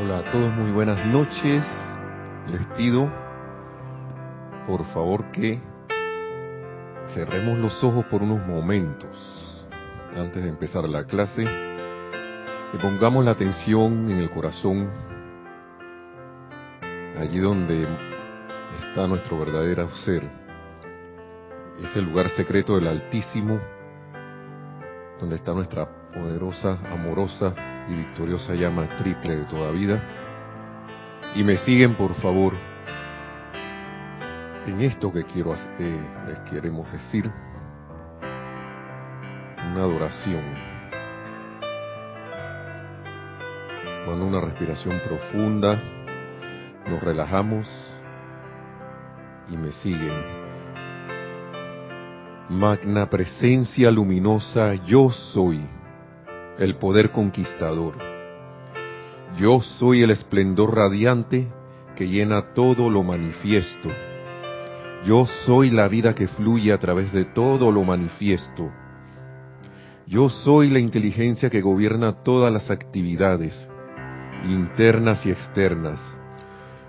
Hola a todos, muy buenas noches. Les pido, por favor, que cerremos los ojos por unos momentos antes de empezar la clase y pongamos la atención en el corazón, allí donde está nuestro verdadero ser, ese lugar secreto del Altísimo, donde está nuestra poderosa, amorosa y victoriosa llama triple de toda vida. Y me siguen, por favor, en esto que quiero eh, les queremos decir, una adoración. Con una respiración profunda, nos relajamos y me siguen. Magna presencia luminosa, yo soy el poder conquistador. Yo soy el esplendor radiante que llena todo lo manifiesto. Yo soy la vida que fluye a través de todo lo manifiesto. Yo soy la inteligencia que gobierna todas las actividades, internas y externas,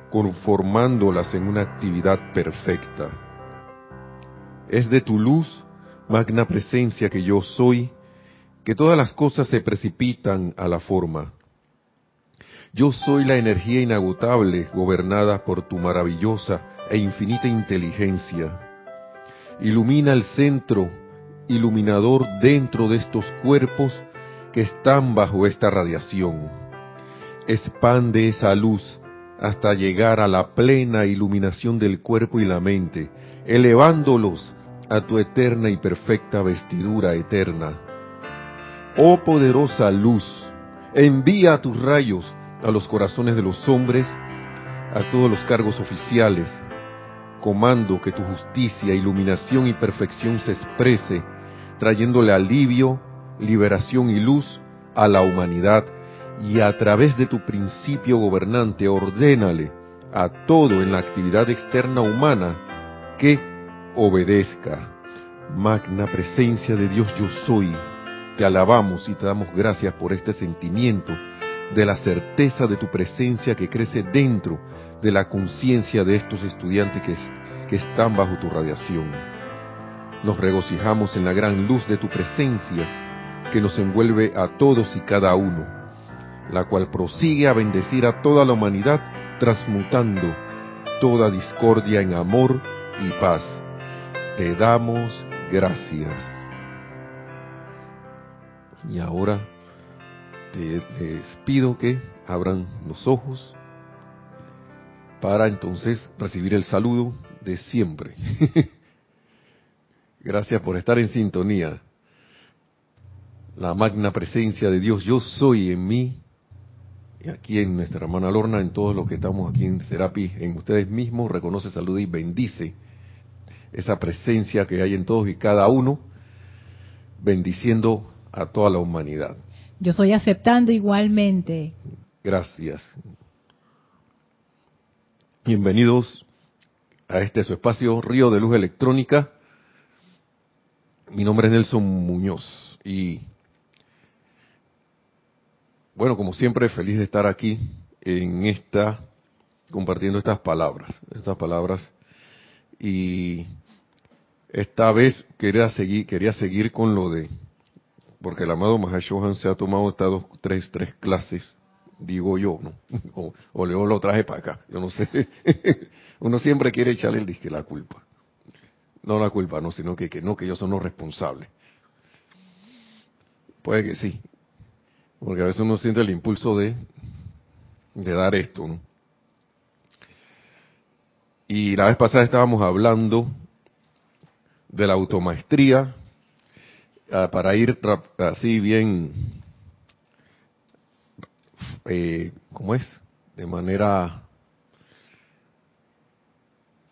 conformándolas en una actividad perfecta. Es de tu luz, magna presencia que yo soy, que todas las cosas se precipitan a la forma. Yo soy la energía inagotable gobernada por tu maravillosa e infinita inteligencia. Ilumina el centro iluminador dentro de estos cuerpos que están bajo esta radiación. Expande esa luz hasta llegar a la plena iluminación del cuerpo y la mente, elevándolos a tu eterna y perfecta vestidura eterna Oh poderosa luz, envía tus rayos a los corazones de los hombres, a todos los cargos oficiales. Comando que tu justicia, iluminación y perfección se exprese, trayéndole alivio, liberación y luz a la humanidad y a través de tu principio gobernante ordénale a todo en la actividad externa humana que obedezca. Magna presencia de Dios yo soy te alabamos y te damos gracias por este sentimiento de la certeza de tu presencia que crece dentro de la conciencia de estos estudiantes que, están bajo tu radiación. Nos regocijamos en la gran luz de tu presencia que nos envuelve a todos y cada uno, la cual prosigue a bendecir a toda la humanidad transmutando toda discordia en amor y paz. Te damos gracias. Y ahora te, les pido que abran los ojos para entonces recibir el saludo de siempre. Gracias por estar en sintonía. La magna presencia de Dios, yo soy en mí, y aquí en nuestra hermana Lorna, en todos los que estamos aquí en Serapi, en ustedes mismos, reconoce, saluda y bendice esa presencia que hay en todos y cada uno, bendiciendo a toda la humanidad. Yo estoy aceptando igualmente. Gracias. Bienvenidos a este su espacio Río de Luz Electrónica. Mi nombre es Nelson Muñoz y bueno, como siempre, feliz de estar aquí en esta compartiendo estas palabras, estas palabras y esta vez quería seguir quería seguir con lo de porque el amado Mahashohan se ha tomado estas dos, tres, tres clases, digo yo, ¿no? O, o luego lo traje para acá, yo no sé. Uno siempre quiere echarle el disque la culpa. No la culpa, no, sino que, que no, que ellos son los responsables. Puede que sí, porque a veces uno siente el impulso de, de dar esto, ¿no? Y la vez pasada estábamos hablando de la automaestría Ah, para ir así bien, eh, ¿cómo es? De manera,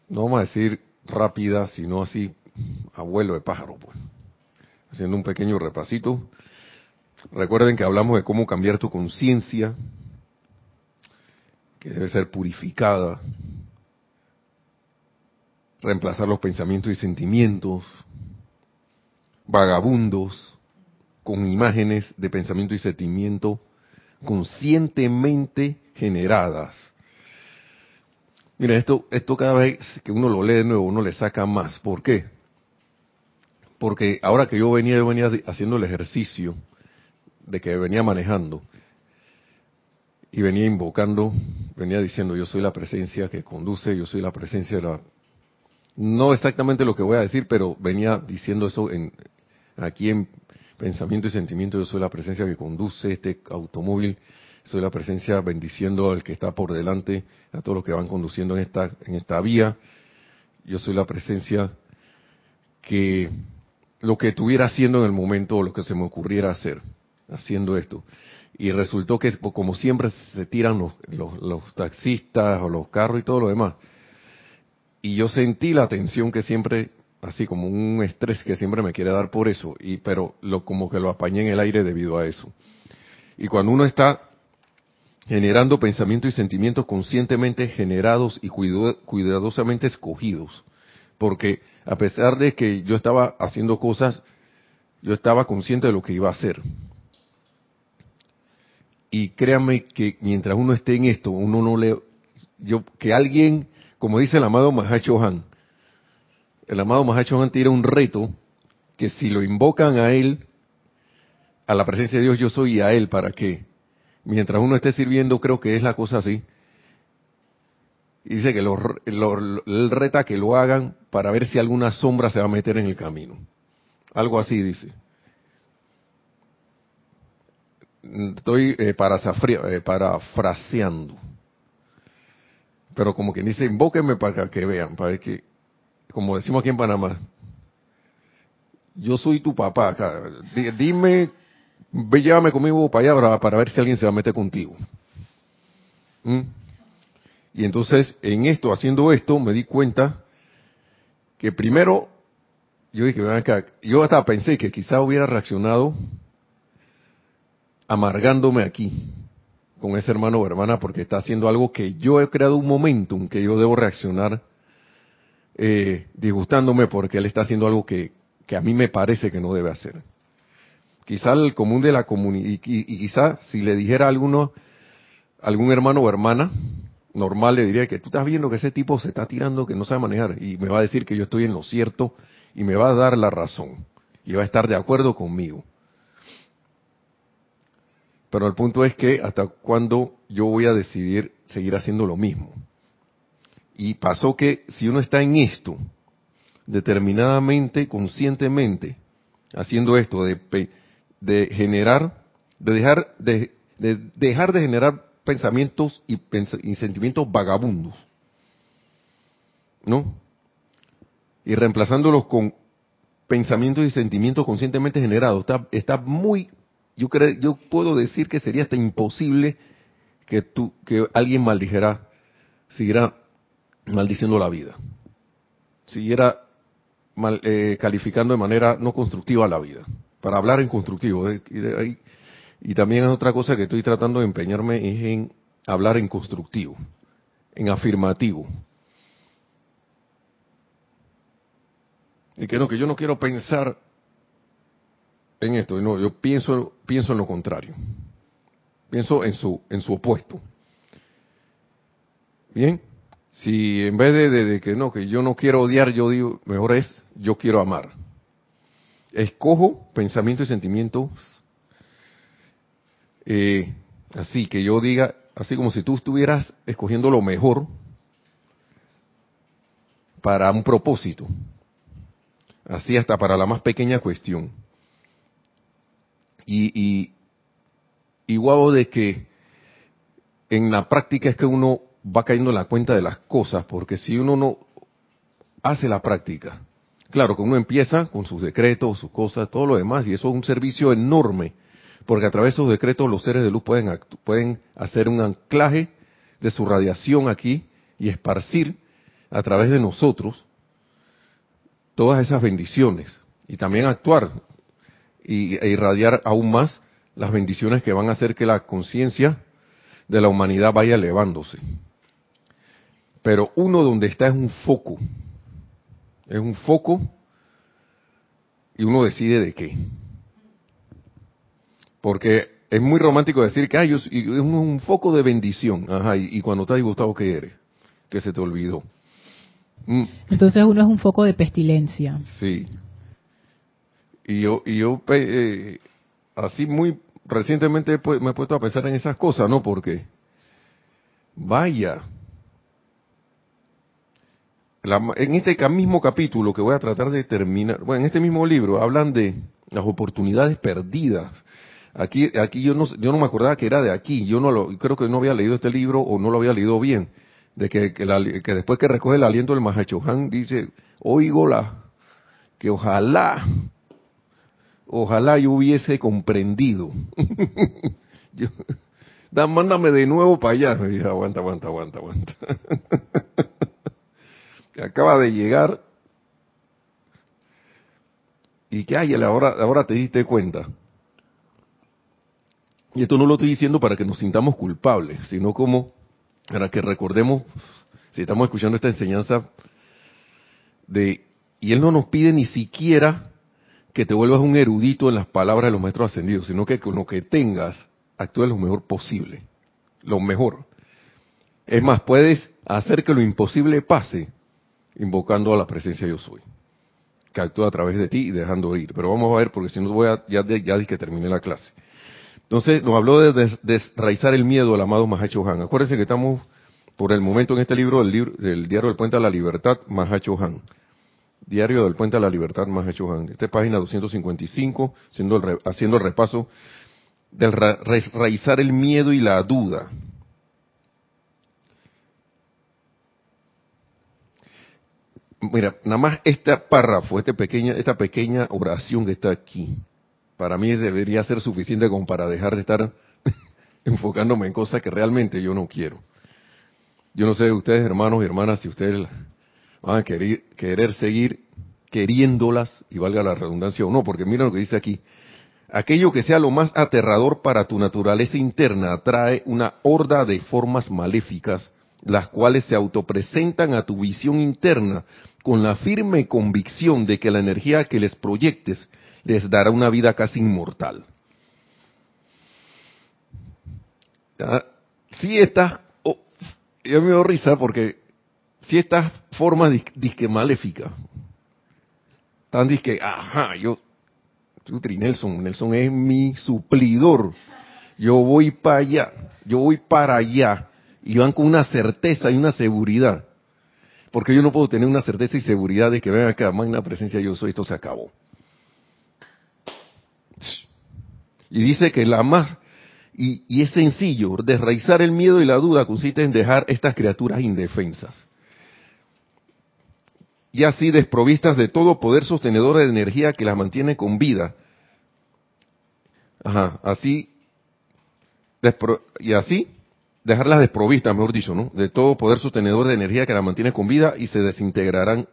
no vamos a decir rápida, sino así, abuelo de pájaro, pues. Haciendo un pequeño repasito. Recuerden que hablamos de cómo cambiar tu conciencia, que debe ser purificada, reemplazar los pensamientos y sentimientos, vagabundos con imágenes de pensamiento y sentimiento conscientemente generadas. Mira, esto, esto cada vez que uno lo lee de nuevo, uno le saca más. ¿Por qué? Porque ahora que yo venía, yo venía haciendo el ejercicio de que venía manejando y venía invocando, venía diciendo, yo soy la presencia que conduce, yo soy la presencia de la... No exactamente lo que voy a decir, pero venía diciendo eso en, aquí en pensamiento y sentimiento, yo soy la presencia que conduce este automóvil, soy la presencia bendiciendo al que está por delante, a todos los que van conduciendo en esta, en esta vía, yo soy la presencia que lo que estuviera haciendo en el momento o lo que se me ocurriera hacer, haciendo esto. Y resultó que, como siempre, se tiran los, los, taxistas o los carros y todo lo demás. Y yo sentí la tensión que siempre, así como un estrés que siempre me quiere dar por eso, y pero lo como que lo apañé en el aire debido a eso. Y cuando uno está generando pensamientos y sentimientos conscientemente generados y cuidadosamente escogidos, porque a pesar de que yo estaba haciendo cosas, yo estaba consciente de lo que iba a hacer. Y créanme que mientras uno esté en esto, uno no le... Yo, que alguien, como dice el amado Mahacho Han, el amado Mahacho tiene un reto que si lo invocan a él, a la presencia de Dios yo soy y a él, ¿para qué? Mientras uno esté sirviendo, creo que es la cosa así, dice que lo, el reta que lo hagan para ver si alguna sombra se va a meter en el camino. Algo así dice. Estoy eh, eh, parafraseando. Pero como que dice, invóquenme para que vean, para que, como decimos aquí en Panamá, yo soy tu papá. Dime, ve, llévame conmigo para allá para, ver si alguien se va a meter contigo. ¿Mm? Y entonces, en esto, haciendo esto, me di cuenta que primero, yo dije, yo hasta pensé que quizá hubiera reaccionado amargándome aquí con ese hermano o hermana porque está haciendo algo que yo he creado un momentum que yo debo reaccionar eh, disgustándome porque él está haciendo algo que, que a mí me parece que no debe hacer. Quizá el común de la comunidad, y, y, quizá si le dijera a alguno, algún hermano o hermana, normal le diría que tú estás viendo que ese tipo se está tirando, que no sabe manejar, y me va a decir que yo estoy en lo cierto y me va a dar la razón y va a estar de acuerdo conmigo. Pero el punto es que hasta cuándo yo voy a decidir seguir haciendo lo mismo. Y pasó que si uno está en esto, determinadamente, conscientemente, haciendo esto de, de generar, de dejar de, de dejar de generar pensamientos y, sentimientos vagabundos. ¿No? Y reemplazándolos con pensamientos y sentimientos conscientemente generados. Está, está muy, yo creo, yo puedo decir que sería hasta imposible que tú, que alguien maldijera, siguiera maldiciendo la vida, siguiera mal, eh, calificando de manera no constructiva la vida, para hablar en constructivo. Eh, y también es otra cosa que estoy tratando de empeñarme es en hablar en constructivo, en afirmativo. Y que no, que yo no quiero pensar en esto, no, yo pienso, pienso en lo contrario. Pienso en su, en su opuesto. Bien, si en vez de, que no, que yo no quiero odiar, yo digo, mejor es, yo quiero amar. Escojo pensamientos y sentimientos eh, así que yo diga, así como si tú estuvieras escogiendo lo mejor para un propósito, así hasta para la más pequeña cuestión. Y, y de que en la práctica es que uno va cayendo en la cuenta de las cosas, porque si uno no hace la práctica, claro que uno empieza con sus decretos, sus cosas, todo lo demás, y eso es un servicio enorme porque a través de esos decretos los seres de luz pueden, pueden hacer un anclaje de su radiación aquí y esparcir a través de nosotros todas esas bendiciones y también actuar y, e irradiar aún más las bendiciones que van a hacer que la conciencia de la humanidad vaya elevándose. Pero uno donde está es un foco, es un foco y uno decide de qué. Porque es muy romántico decir que ay, es un, foco de bendición. Ajá, y, cuando estás disgustado, ¿qué eres? Que se te olvidó. Mm. Entonces uno es un foco de pestilencia. Sí. Y yo, y yo eh, así muy recientemente me he puesto a pensar en esas cosas, ¿no? Porque, vaya, en este mismo capítulo que voy a tratar de terminar, bueno, en este mismo libro hablan de las oportunidades perdidas. Aquí, aquí yo no, yo no me acordaba que era de aquí. Yo no lo, creo que no había leído este libro o no lo había leído bien. De que, después que recoge el aliento del Mahachohan dice, oigo la, que ojalá, ojalá yo hubiese comprendido. yo, da, mándame de nuevo para allá. Me dije, aguanta, aguanta, aguanta, aguanta. acaba de llegar y que ay, ahora, ahora te diste cuenta. Y esto no lo estoy diciendo para que nos sintamos culpables, sino como para que recordemos, si estamos escuchando esta enseñanza, de, y Él no nos pide ni siquiera que te vuelvas un erudito en las palabras de los maestros ascendidos, sino que con lo que tengas, actúes lo mejor posible, lo mejor. Es más, puedes hacer que lo imposible pase invocando a la presencia yo soy, que actúa a través de ti y dejando ir. Pero vamos a ver, porque si no voy a, ya, dije que terminé la clase. Entonces, nos habló de desraizar el miedo al amado Mahacho Han. Acuérdense que estamos por el momento en este libro del, Diario del Puente a la Libertad, Mahacho Han. Diario del Puente a la Libertad, Mahacho Han. Esta es página 255, siendo haciendo el repaso del raizar el miedo y la duda. Mira, nada más este párrafo, este pequeña, esta pequeña oración que está aquí, para mí debería ser suficiente como para dejar de estar enfocándome en cosas que realmente yo no quiero. Yo no sé ustedes, hermanos y hermanas, si ustedes van a querer, querer seguir queriéndolas, y valga la redundancia o no, porque mira lo que dice aquí. Aquello que sea lo más aterrador para tu naturaleza interna atrae una horda de formas maléficas las cuales se autopresentan a tu visión interna con la firme convicción de que la energía que les proyectes les dará una vida casi inmortal. Si estas, oh, yo me doy risa porque si estas formas disque maléficas, están disque, ajá, yo, Nelson, Nelson es mi suplidor, yo voy para allá, yo voy para allá, y van con una certeza y una seguridad. Porque yo no puedo tener una certeza y seguridad de que venga acá, magna presencia yo soy, esto se acabó. Y dice que la más, y, y es sencillo, desraizar el miedo y la duda consiste en dejar estas criaturas indefensas. Y así desprovistas de todo poder sostenedor de energía que las mantiene con vida. Ajá, así, y así dejarlas desprovistas, mejor dicho, ¿no? De todo poder sostenedor de energía que la mantiene con vida y se desintegrarán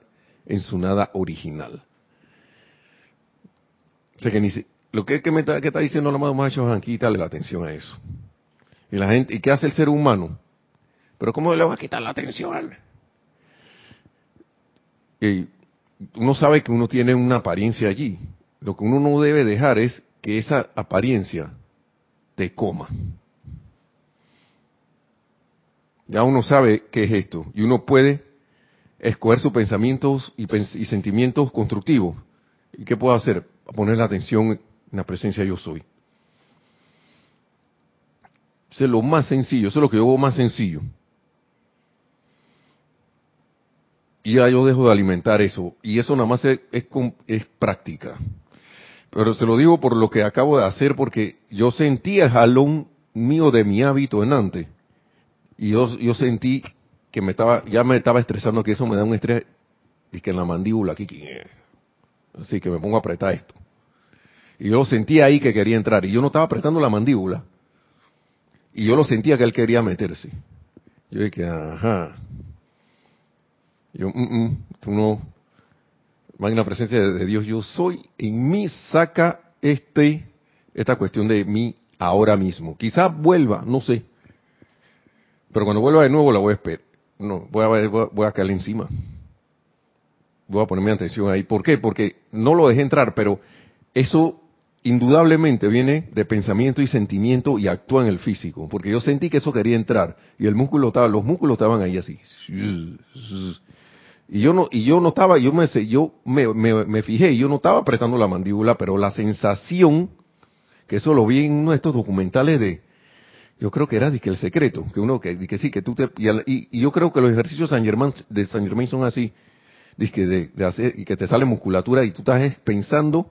en su nada original. Que lo que, me está, diciendo el amado Macho quítale la atención a eso. Y la gente, ¿y qué hace el ser humano? Pero ¿cómo le va a quitar la atención? Y uno sabe que uno tiene una apariencia allí. Lo que uno no debe dejar es que esa apariencia te coma ya uno sabe qué es esto y uno puede escoger sus pensamientos y, sentimientos constructivos. ¿Y qué puedo hacer? Poner la atención en la presencia yo soy. Eso es lo más sencillo, eso es lo que yo hago más sencillo. Y ya yo dejo de alimentar eso. Y eso nada más es, es práctica. Pero se lo digo por lo que acabo de hacer, porque yo sentía el jalón mío de mi hábito en antes y yo, yo sentí que me estaba, ya me estaba estresando, que eso me da un estrés, y que en la mandíbula aquí, así que me pongo a apretar esto. Y yo sentí ahí que quería entrar, y yo no estaba apretando la mandíbula, y yo lo sentía que él quería meterse. Yo dije, ajá. Yo, mm, mm, tú no, magna presencia de Dios, yo soy, en mí saca este, esta cuestión de mí ahora mismo. Quizá vuelva, no sé, pero cuando vuelva de nuevo la voy a esperar. No, voy a, voy a caer encima. Voy a ponerme atención ahí. ¿Por qué? Porque no lo dejé entrar, pero eso indudablemente viene de pensamiento y sentimiento y actúa en el físico, porque yo sentí que eso quería entrar y el músculo estaba, los músculos estaban ahí así. Y yo no, y yo no estaba, yo me, yo me, me, me fijé, yo no estaba apretando la mandíbula, pero la sensación, que eso lo vi en uno de estos documentales de, yo creo que era que el secreto, que uno que, que sí, que tú te, y, y, yo creo que los ejercicios San Germán, de San Germain son así, de, de hacer, y que te sale musculatura y tú estás pensando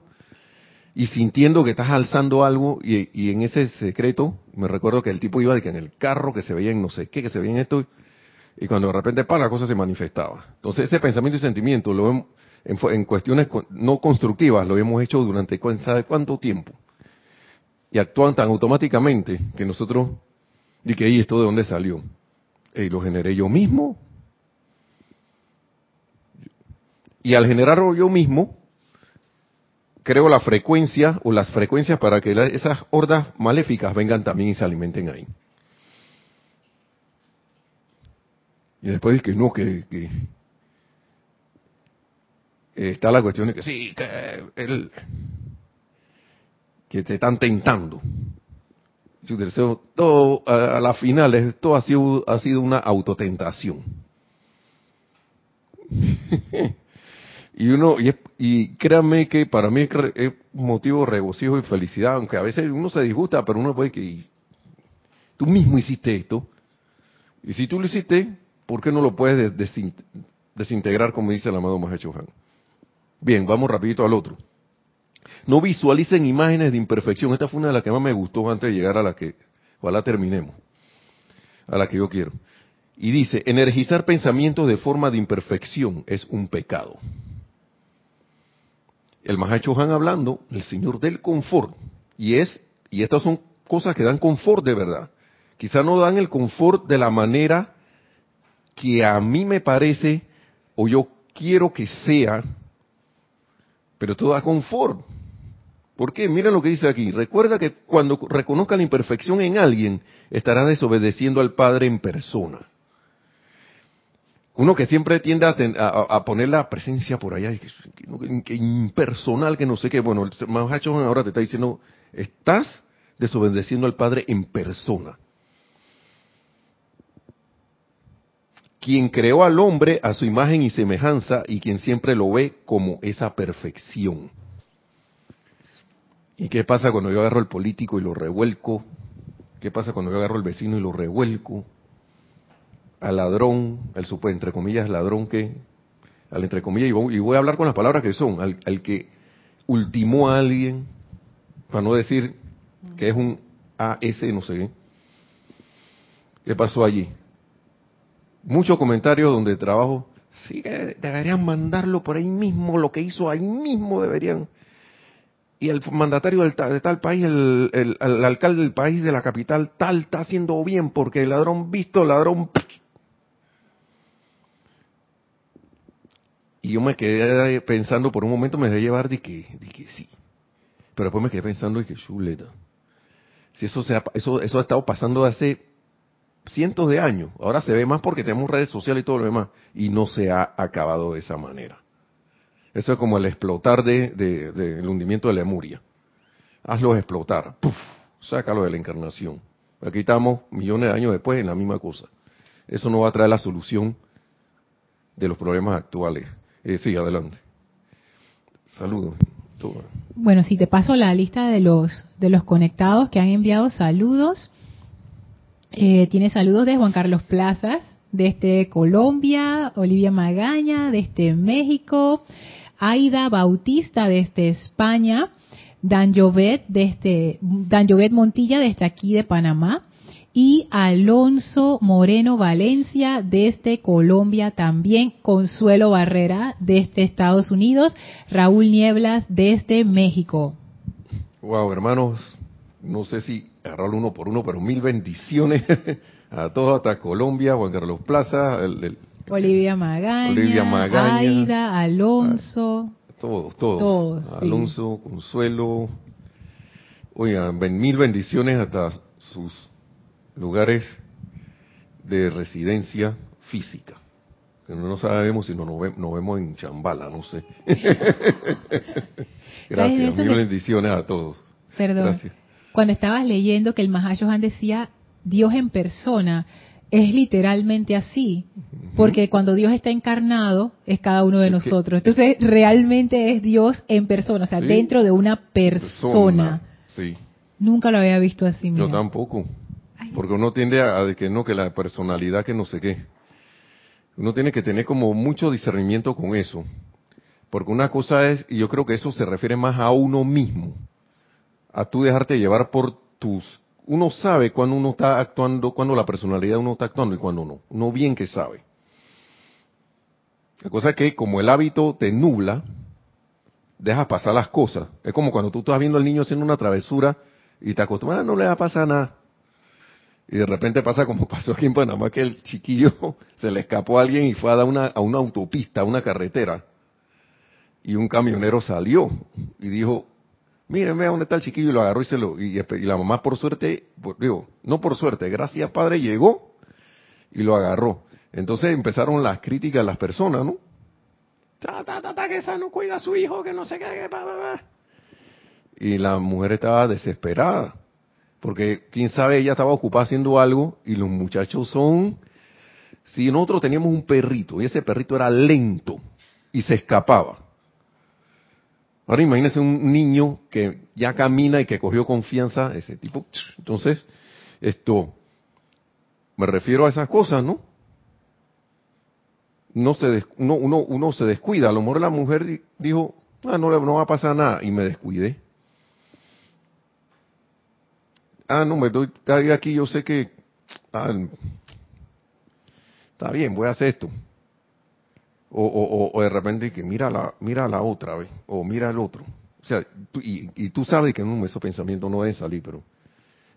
y sintiendo que estás alzando algo y, y, en ese secreto, me recuerdo que el tipo iba de que en el carro que se veía en no sé qué, que se veía en esto, y cuando de repente para la cosa se manifestaba. Entonces ese pensamiento y sentimiento lo en, en, cuestiones no constructivas lo hemos hecho durante ¿sabe cuánto tiempo? Y actúan tan automáticamente que nosotros, y que, ¿y esto de dónde salió? Y lo generé yo mismo. Y al generarlo yo mismo, creo la frecuencia o las frecuencias para que esas hordas maléficas vengan también y se alimenten ahí. Y después que no, que, que está la cuestión de que sí, que él, que te están tentando. A, la final, esto ha sido, ha sido una autotentación. y uno, y, y créanme que para mí es motivo de regocijo y felicidad, aunque a veces uno se disgusta, pero uno puede que tú mismo hiciste esto. Y si tú lo hiciste, ¿Por qué no lo puedes desintegrar como dice el amado Mahacho? Bien, vamos rapidito al otro. No visualicen imágenes de imperfección. Esta fue una de las que más me gustó antes de llegar a la que, ojalá terminemos, a la que yo quiero. Y dice, energizar pensamientos de forma de imperfección es un pecado. El Mahacho Han hablando, el Señor del confort. Y es, y estas son cosas que dan confort de verdad. Quizá no dan el confort de la manera que a mí me parece o yo quiero que sea, pero todo da confort. ¿Por qué? Mira lo que dice aquí. Recuerda que cuando reconozca la imperfección en alguien, estará desobedeciendo al Padre en persona. Uno que siempre tiende a, poner la presencia por allá, que, impersonal, que no sé qué. Bueno, el Mahacho ahora te está diciendo, estás desobedeciendo al Padre en persona. quien creó al hombre a su imagen y semejanza y quien siempre lo ve como esa perfección. ¿Y qué pasa cuando yo agarro al político y lo revuelco? ¿Qué pasa cuando yo agarro al vecino y lo revuelco? Al ladrón, al entre comillas, ladrón que, al entre comillas, y voy, a hablar con las palabras que son, al, al que ultimó a alguien, para no decir que es un AS, no sé qué. ¿Qué pasó allí? muchos comentarios donde trabajo, sí, deberían mandarlo por ahí mismo, lo que hizo ahí mismo deberían. Y el mandatario de tal país, el, alcalde del país de la capital tal está haciendo bien porque el ladrón visto, el ladrón... Y yo me quedé pensando por un momento, me dejé llevar de que, de que sí. Pero después me quedé pensando y que chuleta. Si eso, se eso, eso ha estado pasando hace cientos de años. Ahora se ve más porque tenemos redes sociales y todo lo demás. Y no se ha acabado de esa manera. Eso es como el explotar del de, de, hundimiento de Lemuria. Hazlo explotar. ¡Puf! Sácalo de la encarnación. Aquí estamos millones de años después en la misma cosa. Eso no va a traer la solución de los problemas actuales. Eh, sí, adelante. Saludos. Bueno, si te paso la lista de los de los conectados que han enviado saludos. Eh, tiene saludos de Juan Carlos Plazas, desde Colombia, Olivia Magaña, desde México, Aida Bautista, desde España, Dan Jovet, desde, Dan Jovet Montilla, desde aquí de Panamá, y Alonso Moreno Valencia desde Colombia también, Consuelo Barrera desde Estados Unidos, Raúl Nieblas desde México. Wow, hermanos, no sé si agarrarlo uno por uno, pero mil bendiciones a todos, hasta Colombia, Juan Carlos Plaza, el, Olivia, Magaña, Aida, Alonso. todos, todos. Alonso, Consuelo. Oigan, mil bendiciones hasta sus lugares de residencia física. Que no sabemos si nos, nos vemos en Chambala, no sé. Gracias, mil bendiciones a todos. Perdón. Cuando estabas leyendo que el Mahashohan decía Dios en persona, es literalmente así, porque cuando Dios está encarnado es cada uno de nosotros. Entonces realmente es Dios en persona, o sea, dentro de una persona. Sí. Nunca lo había visto así. Yo tampoco. Porque uno tiende a, que no, que la personalidad, que no sé qué. Uno tiene que tener como mucho discernimiento con eso. Porque una cosa es, y yo creo que eso se refiere más a uno mismo, a tú dejarte llevar por tus... Uno sabe cuando uno está actuando, cuando la personalidad de uno está actuando y cuando no. Uno bien que sabe. La cosa es que como el hábito te nubla, dejas pasar las cosas. Es como cuando tú estás viendo al niño haciendo una travesura y te acostumbras, ah, no le va a pasar nada. Y de repente pasa como pasó aquí en Panamá, que el chiquillo se le escapó a alguien y fue a dar una, a una autopista, a una carretera. Y un camionero salió y dijo, miren, vea dónde está el chiquillo, y lo agarró y se lo, y, la mamá por suerte, digo, no por suerte, gracias padre, llegó y lo agarró. Entonces empezaron las críticas a las personas, ¿no? Ta, ta, ta, que esa no cuida a su hijo, que no sé qué, que pa, pa, Y la mujer estaba desesperada porque quién sabe, ella estaba ocupada haciendo algo y los muchachos son... Si nosotros teníamos un perrito y ese perrito era lento y se escapaba. Ahora imagínense un niño que ya camina y que cogió confianza, ese tipo. Entonces, esto, me refiero a esas cosas, ¿no? No se uno, uno, se descuida. A lo mejor la mujer dijo, ah, no, no va a pasar nada, y me descuidé ah, no, me doy aquí, yo sé que, ah, está bien, voy a hacer esto. O, o, o, de repente que mira la, mira la otra, vez, o mira el otro. O sea, y, y, tú sabes que en esos pensamientos no deben salir, pero,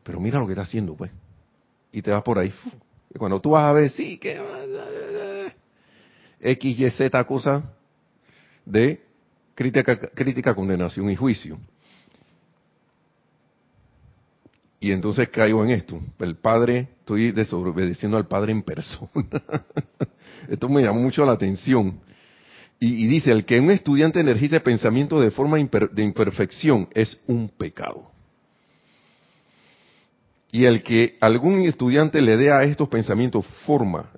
pero mira lo que está haciendo, pues. Y te vas por ahí. Y cuando tú vas a ver, sí, que... X, Y, Z cosa de crítica, crítica, condenación y juicio. Y entonces caigo en esto. El padre, estoy desobedeciendo al padre en persona. esto me llamó mucho la atención. Y, dice, el que un estudiante energice pensamiento de forma de imperfección es un pecado. Y el que algún estudiante le dé a estos pensamientos forma,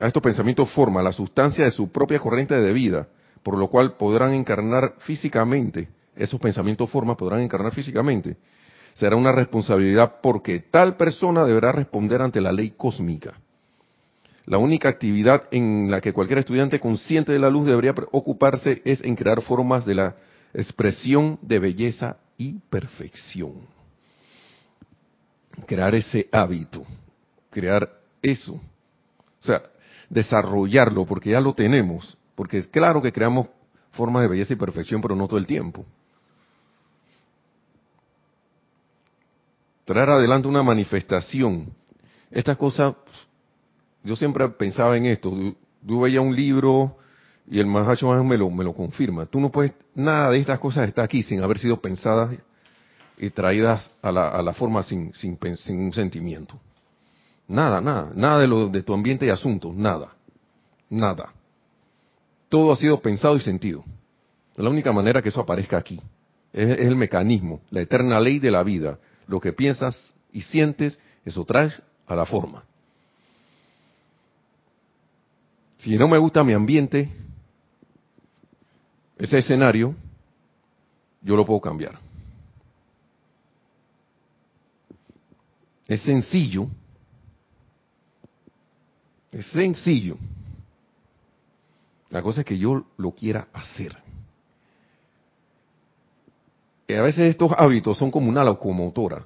a estos pensamientos forma, la sustancia de su propia corriente de vida, por lo cual podrán encarnar físicamente, esos pensamientos forma podrán encarnar físicamente, será una responsabilidad porque tal persona deberá responder ante la ley cósmica. La única actividad en la que cualquier estudiante consciente de la luz debería ocuparse es en crear formas de la expresión de belleza y perfección. Crear ese hábito, crear eso. O sea, desarrollarlo, porque ya lo tenemos. Porque es claro que creamos formas de belleza y perfección, pero no todo el tiempo. Traer adelante una manifestación. Esta cosa, yo siempre pensaba en esto. Yo veía un libro y el Mahacho me lo, me lo confirma. Tú no puedes, nada de estas cosas está aquí sin haber sido pensadas y traídas a la, a la forma sin, sin, sin un sentimiento. Nada, nada, nada de, lo, de tu ambiente y asuntos, nada, nada. Todo ha sido pensado y sentido. La única manera que eso aparezca aquí es el mecanismo, la eterna ley de la vida, lo que piensas y sientes, eso traes a la forma. Si no me gusta mi ambiente, ese escenario, yo lo puedo cambiar. Es sencillo. Es sencillo. La cosa es que yo lo quiera hacer a veces estos hábitos son como una locomotora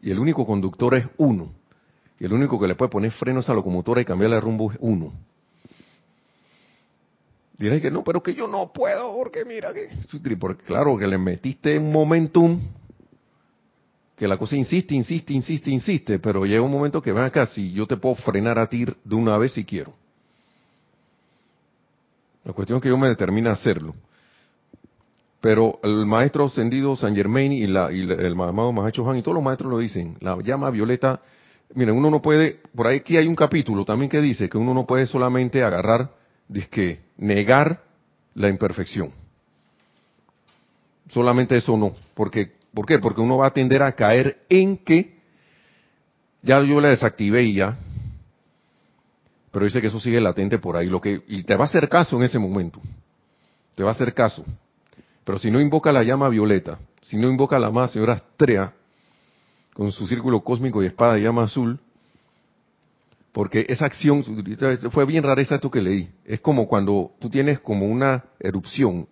y el único conductor es uno. Y el único que le puede poner freno a esa locomotora y cambiarle de rumbo es uno. Diré que no, pero que yo no puedo, porque mira que... Porque claro, que le metiste un momentum, que la cosa insiste, insiste, insiste, insiste, pero llega un momento que ven acá, si yo te puedo frenar a ti de una vez si quiero. La cuestión es que yo me determine a hacerlo. Pero el maestro ascendido San Germain y, la, y el amado Mahacho Juan y todos los maestros lo dicen, la llama violeta, miren, uno no puede, por ahí aquí hay un capítulo también que dice que uno no puede solamente agarrar, que negar la imperfección. Solamente eso no, porque ¿Por qué? Porque uno va a tender a caer en que ya yo la desactivé y ya. Pero dice que eso sigue latente por ahí. Lo que, y te va a hacer caso en ese momento. Te va a hacer caso. Pero si no invoca la llama violeta, si no invoca la más señora Astrea, con su círculo cósmico y espada de llama azul, porque esa acción, fue bien rara esa esto que leí, es como cuando tú tienes como una erupción,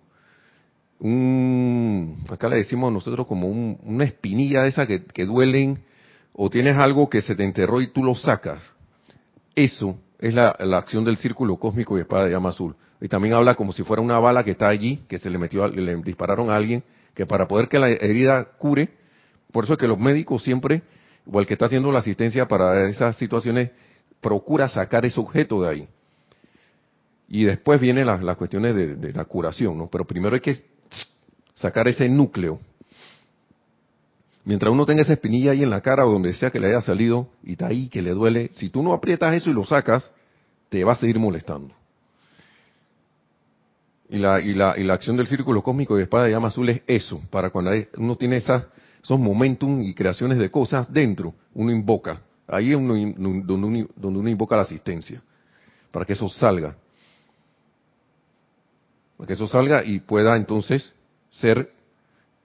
un, acá le decimos nosotros como una espinilla esa que, que duelen, o tienes algo que se te enterró y tú lo sacas. Eso es la, acción del círculo cósmico y espada de llama azul. Y también habla como si fuera una bala que está allí, que se le metió, le dispararon a alguien, que para poder que la herida cure, por eso es que los médicos siempre, o el que está haciendo la asistencia para esas situaciones, procura sacar ese objeto de ahí. Y después vienen las, cuestiones de, de, la curación, ¿no? Pero primero hay que sacar ese núcleo. Mientras uno tenga esa espinilla ahí en la cara o donde sea que le haya salido y está ahí, que le duele, si tú no aprietas eso y lo sacas, te va a seguir molestando. Y la, y la, y la acción del círculo cósmico de espada de llama azul es eso, para cuando uno tiene esas, esos momentum y creaciones de cosas dentro, uno invoca. Ahí es uno, donde, uno, donde uno invoca la asistencia, para que eso salga. Para que eso salga y pueda entonces ser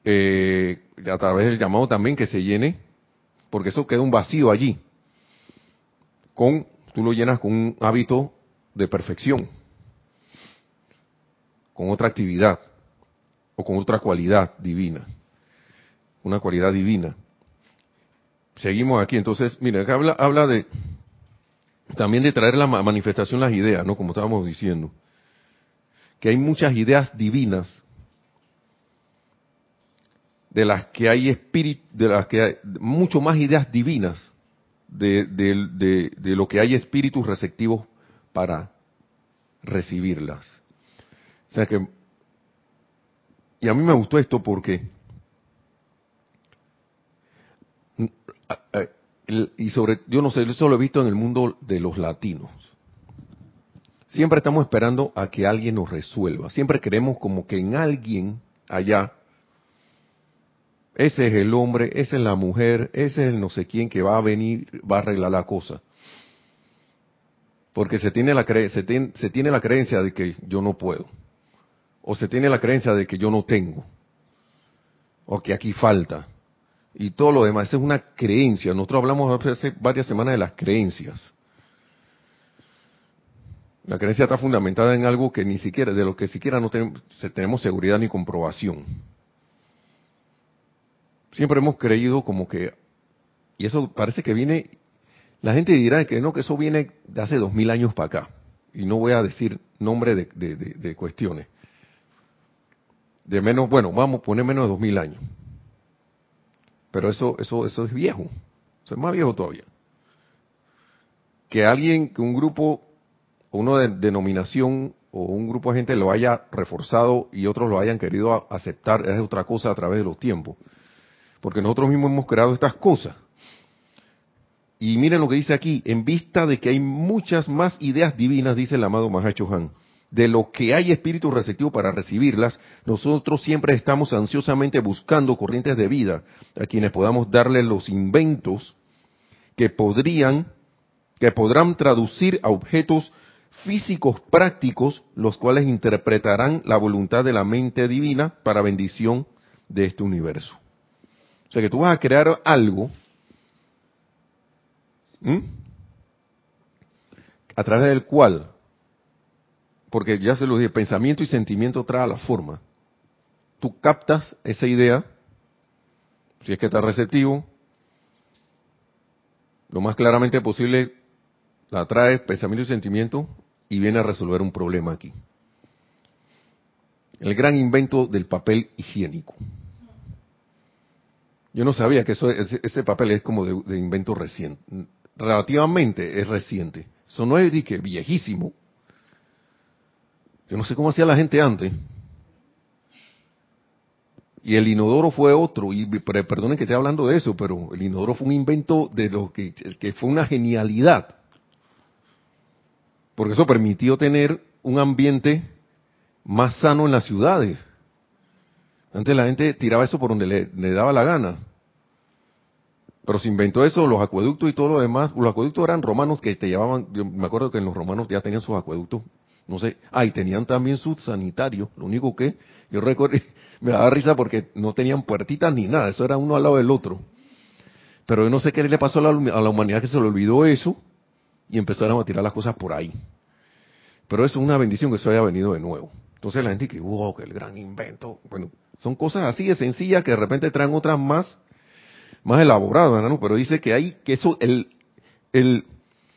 eh, a través del llamado también que se llene, porque eso queda un vacío allí. Con, tú lo llenas con un hábito de perfección con otra actividad o con otra cualidad divina. Una cualidad divina. Seguimos aquí, entonces, mira, acá habla, habla de también de traer la manifestación las ideas, ¿no? Como estábamos diciendo. Que hay muchas ideas divinas de las que hay espíritu, de las que hay mucho más ideas divinas de, de, de lo que hay espíritus receptivos para recibirlas. O sea que, y a mí me gustó esto porque, y sobre, yo no sé, eso lo he visto en el mundo de los latinos. Siempre estamos esperando a que alguien nos resuelva. Siempre queremos como que en alguien allá, ese es el hombre, esa es la mujer, ese es el no sé quién que va a venir, va a arreglar la cosa. Porque se tiene la, se tiene, se tiene la creencia de que yo no puedo o se tiene la creencia de que yo no tengo, o que aquí falta, y todo lo demás. Esa es una creencia. Nosotros hablamos hace varias semanas de las creencias. La creencia está fundamentada en algo que ni siquiera, de lo que siquiera no tenemos, tenemos seguridad ni comprobación. Siempre hemos creído como que, y eso parece que viene, la gente dirá que no, que eso viene de hace dos mil años para acá. Y no voy a decir nombre de, de cuestiones de menos, bueno, vamos a poner menos de dos mil años. Pero eso, eso, eso es viejo. Eso es más viejo todavía. Que alguien, que un grupo, uno de denominación o un grupo de gente lo haya reforzado y otros lo hayan querido aceptar es otra cosa a través de los tiempos. Porque nosotros mismos hemos creado estas cosas. Y miren lo que dice aquí, en vista de que hay muchas más ideas divinas, dice el amado Mahacho Han, de lo que hay espíritu receptivo para recibirlas, nosotros siempre estamos ansiosamente buscando corrientes de vida a quienes podamos darle los inventos que podrían, que podrán traducir a objetos físicos prácticos, los cuales interpretarán la voluntad de la mente divina para bendición de este universo. O sea que tú vas a crear algo a través del cual porque ya se lo dije, pensamiento y sentimiento trae la forma. Tú captas esa idea, si es que está receptivo, lo más claramente posible la trae pensamiento y sentimiento y viene a resolver un problema aquí. El gran invento del papel higiénico. Yo no sabía que eso, ese, papel es como de, invento reciente. Relativamente es reciente. Eso no es de que viejísimo, yo no sé cómo hacía la gente antes. Y el inodoro fue otro, y perdonen que esté hablando de eso, pero el inodoro fue un invento de lo que, fue una genialidad. Porque eso permitió tener un ambiente más sano en las ciudades. Antes la gente tiraba eso por donde le, daba la gana. Pero se inventó eso, los acueductos y todo lo demás. Los acueductos eran romanos que te llevaban, yo me acuerdo que los romanos ya tenían sus acueductos, no sé, ah, y tenían también sus sanitarios. Lo único que, yo recuerdo, me daba risa porque no tenían puertitas ni nada, eso era uno al lado del otro. Pero yo no sé qué le pasó a la, humanidad que se le olvidó eso y empezaron a tirar las cosas por ahí. Pero es una bendición que eso haya venido de nuevo. Entonces la gente que, wow, que el gran invento. Bueno, son cosas así de sencillas que de repente traen otras más, más elaboradas, ¿no? Pero dice que hay, que eso, el, el,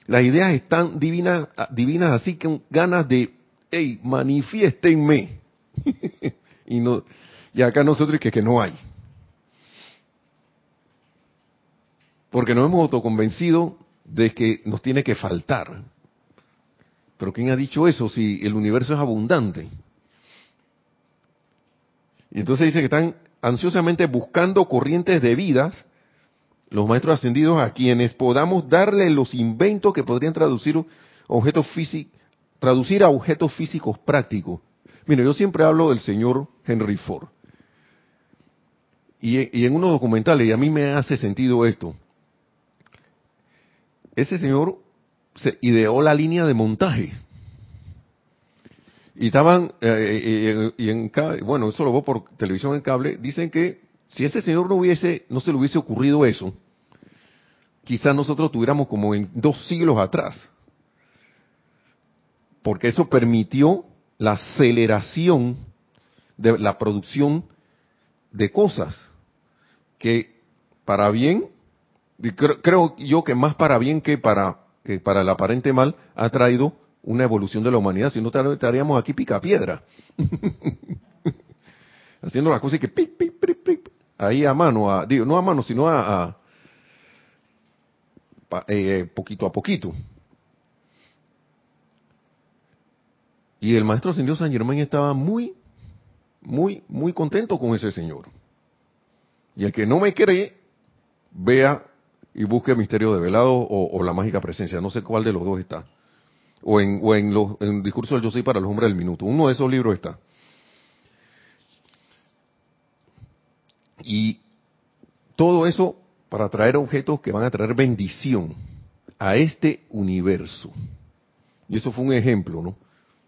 las ideas están divinas, divinas así que ganas de, hey, manifiéstenme. y no, y acá nosotros que, que no hay. Porque nos hemos autoconvencido de que nos tiene que faltar. Pero ¿quién ha dicho eso si el universo es abundante? Y entonces dice que están ansiosamente buscando corrientes de vidas, los maestros ascendidos, a quienes podamos darle los inventos que podrían traducir objetos físicos, traducir a objetos físicos prácticos. Mire, yo siempre hablo del señor Henry Ford. Y, y en unos documentales, y a mí me hace sentido esto, ese señor se ideó la línea de montaje. Y estaban, eh, eh, y en, bueno, eso lo veo por televisión en cable, dicen que si ese señor no hubiese, no se le hubiese ocurrido eso, quizás nosotros tuviéramos como en dos siglos atrás. Porque eso permitió la aceleración de la producción de cosas que para bien creo, yo que más para bien que para, el aparente mal ha traído una evolución de la humanidad, si no estaríamos aquí pica piedra. Haciendo las cosas que ahí a mano, digo, no a mano, sino a, eh, poquito a poquito. Y el maestro ascendido San Germán estaba muy, muy, muy contento con ese señor. Y el que no me cree, vea y busque Misterio de Velado o, La Mágica Presencia. No sé cuál de los dos está. O en, o los, en el discurso del Yo Soy para los Hombres del Minuto. Uno de esos libros está. Y todo eso para traer objetos que van a traer bendición a este universo. Y eso fue un ejemplo, ¿no?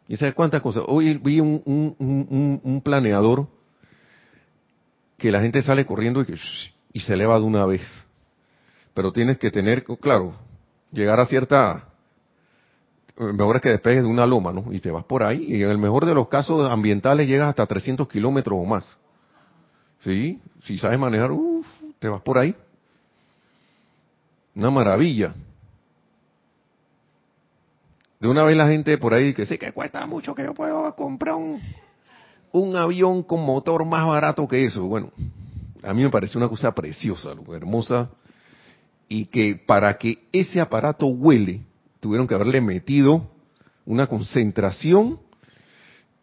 Y sabes cuántas cosas. Hoy vi un, un, planeador que la gente sale corriendo y, que, y se eleva de una vez pero tienes que tener, claro, llegar a cierta, mejor es que despegues de una loma, ¿no? Y te vas por ahí, y en el mejor de los casos ambientales llegas hasta 300 kilómetros o más. ¿Sí? Si sabes manejar, uff, te vas por ahí. Una maravilla. De una vez la gente por ahí que sí que cuesta mucho, que yo puedo comprar un, un avión con motor más barato que eso. Bueno, a mí me parece una cosa preciosa, hermosa y que para que ese aparato huele, tuvieron que haberle metido una concentración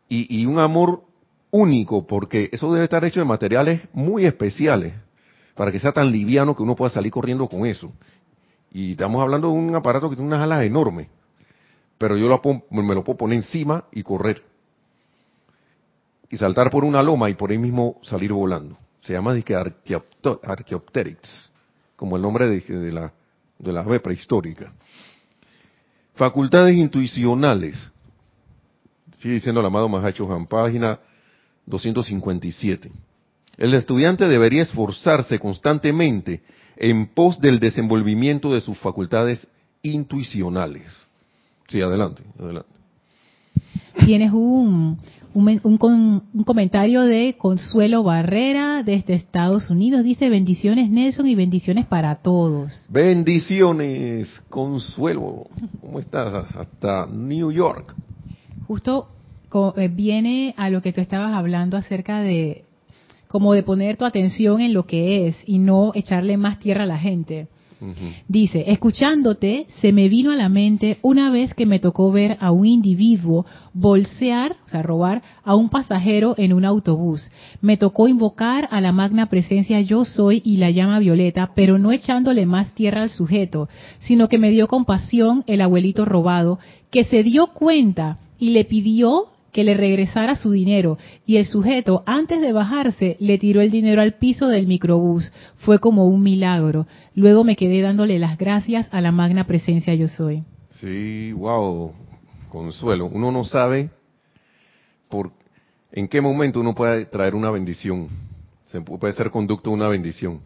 y, un amor único, porque eso debe estar hecho de materiales muy especiales, para que sea tan liviano que uno pueda salir corriendo con eso. Y estamos hablando de un aparato que tiene unas alas enormes, pero yo me lo puedo poner encima y correr. Y saltar por una loma y por ahí mismo salir volando. Se llama disque Archaeopteryx como el nombre de, la, de la ave prehistórica. Facultades intuicionales. Sigue diciendo el amado Mahacho Han, página 257. El estudiante debería esforzarse constantemente en pos del desenvolvimiento de sus facultades intuicionales. Sí, adelante, adelante. Tienes un, un, un, comentario de Consuelo Barrera desde Estados Unidos. Dice bendiciones Nelson y bendiciones para todos. Bendiciones, Consuelo. ¿Cómo estás? Hasta New York. Justo eh, viene a lo que tú estabas hablando acerca de como de poner tu atención en lo que es y no echarle más tierra a la gente. Dice, escuchándote, se me vino a la mente una vez que me tocó ver a un individuo bolsear, o sea, robar a un pasajero en un autobús. Me tocó invocar a la magna presencia yo soy y la llama violeta, pero no echándole más tierra al sujeto, sino que me dio compasión el abuelito robado, que se dio cuenta y le pidió que le regresara su dinero y el sujeto antes de bajarse le tiró el dinero al piso del microbús. Fue como un milagro. Luego me quedé dándole las gracias a la magna presencia yo soy. Sí, wow, consuelo. Uno no sabe por en qué momento uno puede traer una bendición. Se puede ser conducto de una bendición.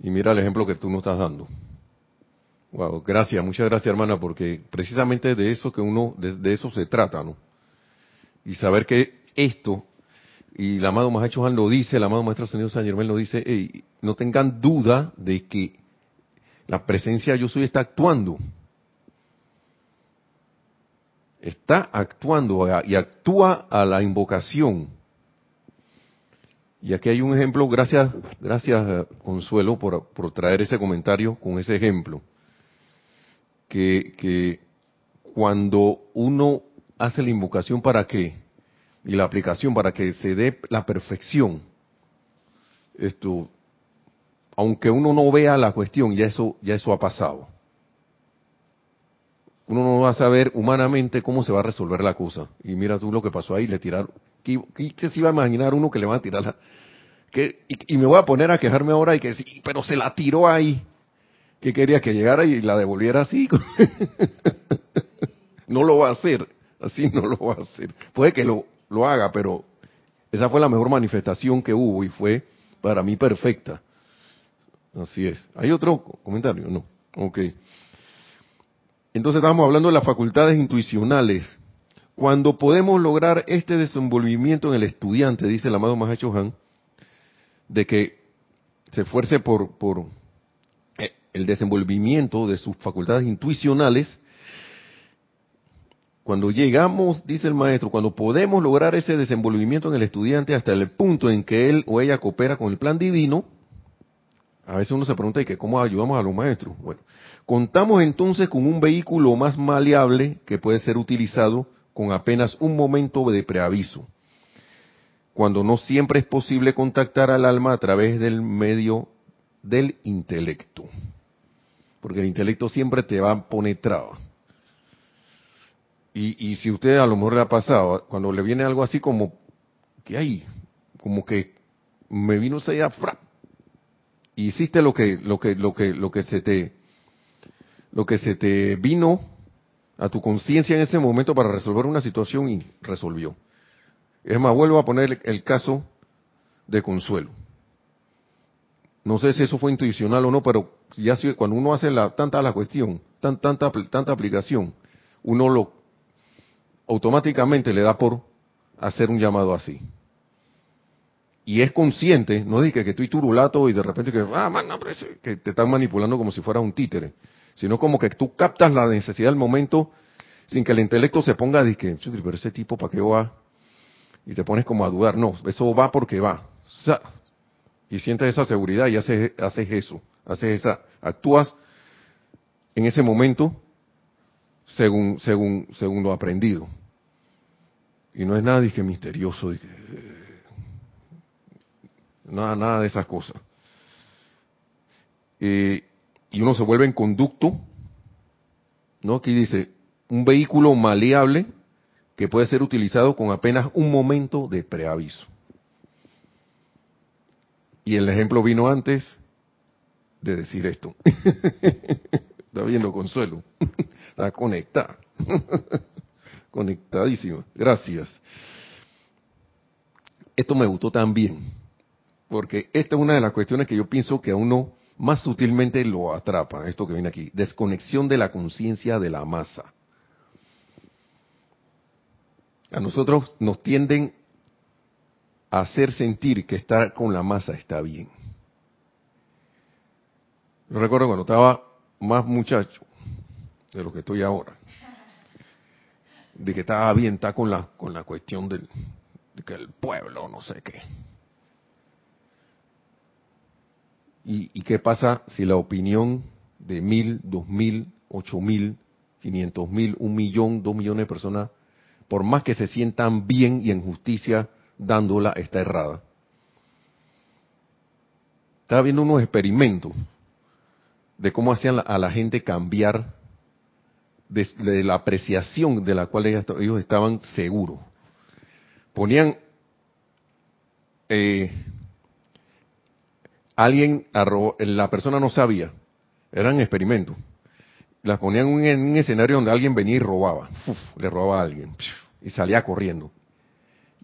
Y mira el ejemplo que tú nos estás dando. Wow, gracias, muchas gracias hermana, porque precisamente de eso que uno, de, eso se trata, ¿no? Y saber que esto, y el amado Maestro Han lo dice, el amado Maestro Señor San Germán lo dice, no tengan duda de que la presencia yo soy está actuando. Está actuando y actúa a la invocación. Y aquí hay un ejemplo, gracias, gracias Consuelo por, por traer ese comentario con ese ejemplo que, cuando uno hace la invocación para qué y la aplicación para que se dé la perfección, esto, aunque uno no vea la cuestión, ya eso, ya eso ha pasado. Uno no va a saber humanamente cómo se va a resolver la cosa. Y mira tú lo que pasó ahí, le tiraron. ¿Qué, se iba a imaginar uno que le va a tirar que, y, y, me voy a poner a quejarme ahora y que sí, pero se la tiró ahí que quería que llegara y la devolviera así. no lo va a hacer, así no lo va a hacer. Puede que lo, lo haga, pero esa fue la mejor manifestación que hubo y fue para mí perfecta. Así es. ¿Hay otro comentario? No. Ok. Entonces estamos hablando de las facultades intuicionales. Cuando podemos lograr este desenvolvimiento en el estudiante, dice el amado Mahacho Han, de que se esfuerce por, por el desenvolvimiento de sus facultades intuicionales, cuando llegamos, dice el maestro, cuando podemos lograr ese desenvolvimiento en el estudiante hasta el punto en que él o ella coopera con el plan divino, a veces uno se pregunta, ¿y que cómo ayudamos a los maestros? Bueno, contamos entonces con un vehículo más maleable que puede ser utilizado con apenas un momento de preaviso, cuando no siempre es posible contactar al alma a través del medio del intelecto porque el intelecto siempre te va a. Y, y si usted a lo mejor le ha pasado, cuando le viene algo así como, que hay? Como que me vino esa fra, y hiciste lo que, lo que, lo que, lo que se te, lo que se te vino a tu conciencia en ese momento para resolver una situación y resolvió. Es más, vuelvo a poner el caso de Consuelo. No sé si eso fue intuicional o no, pero ya cuando uno hace la, tanta la cuestión, tan, tanta, tanta aplicación, uno lo automáticamente le da por hacer un llamado así. Y es consciente, no dije que estoy turulato y de repente que, ah, que te están manipulando como si fuera un títere, sino como que tú captas la necesidad del momento sin que el intelecto se ponga a que, pero ese tipo para qué va y te pones como a dudar, no, eso va porque va. y sientes esa seguridad y haces, haces eso haces esa, actúas en ese momento según, según, según lo aprendido. Y no es nada que misterioso, nada, nada de esas cosas. Eh, y uno se vuelve en conducto, ¿no? Aquí dice, un vehículo maleable que puede ser utilizado con apenas un momento de preaviso. Y el ejemplo vino antes, de decir esto. Está viendo Consuelo. Está conectada. Conectadísima. Gracias. Esto me gustó también, porque esta es una de las cuestiones que yo pienso que a uno más sutilmente lo atrapa, esto que viene aquí, desconexión de la conciencia de la masa. A nosotros nos tienden a hacer sentir que estar con la masa está bien. Yo recuerdo cuando estaba más muchacho de lo que estoy ahora, de que estaba bien, está con la, con la cuestión del, de que el pueblo, no sé qué. ¿Y, ¿Y qué pasa si la opinión de mil, dos mil, ocho mil, quinientos mil, un millón, dos millones de personas, por más que se sientan bien y en justicia dándola, está errada? Estaba viendo unos experimentos de cómo hacían a la gente cambiar de, la apreciación de la cual ellos, estaban seguros. Ponían eh, alguien, la persona no sabía, eran experimentos. Las ponían en un escenario donde alguien venía y robaba, le robaba a alguien y salía corriendo.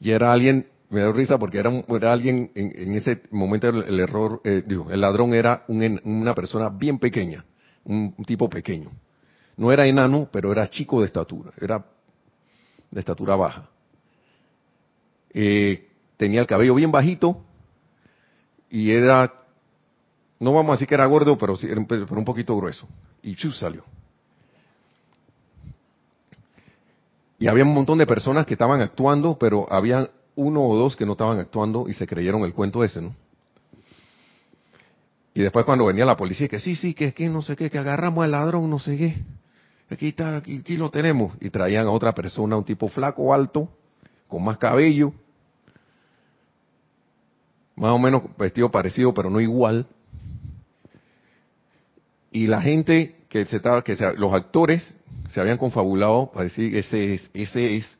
Y era alguien, me da risa porque era, era alguien, en, ese momento el, error, eh, el ladrón era una persona bien pequeña, un tipo pequeño. No era enano, pero era chico de estatura, era de estatura baja. Eh, tenía el cabello bien bajito y era, no vamos a decir que era gordo, pero, sí, era un, pero un poquito grueso. Y chus salió. Y había un montón de personas que estaban actuando, pero había uno o dos que no estaban actuando y se creyeron el cuento ese, ¿no? Y después cuando venía la policía, que sí, sí, que es que no sé qué, que agarramos al ladrón, no sé qué aquí está, aquí, lo tenemos. Y traían a otra persona, un tipo flaco, alto, con más cabello, más o menos vestido parecido, pero no igual. Y la gente que se estaba, que los actores se habían confabulado para decir ese es, ese es.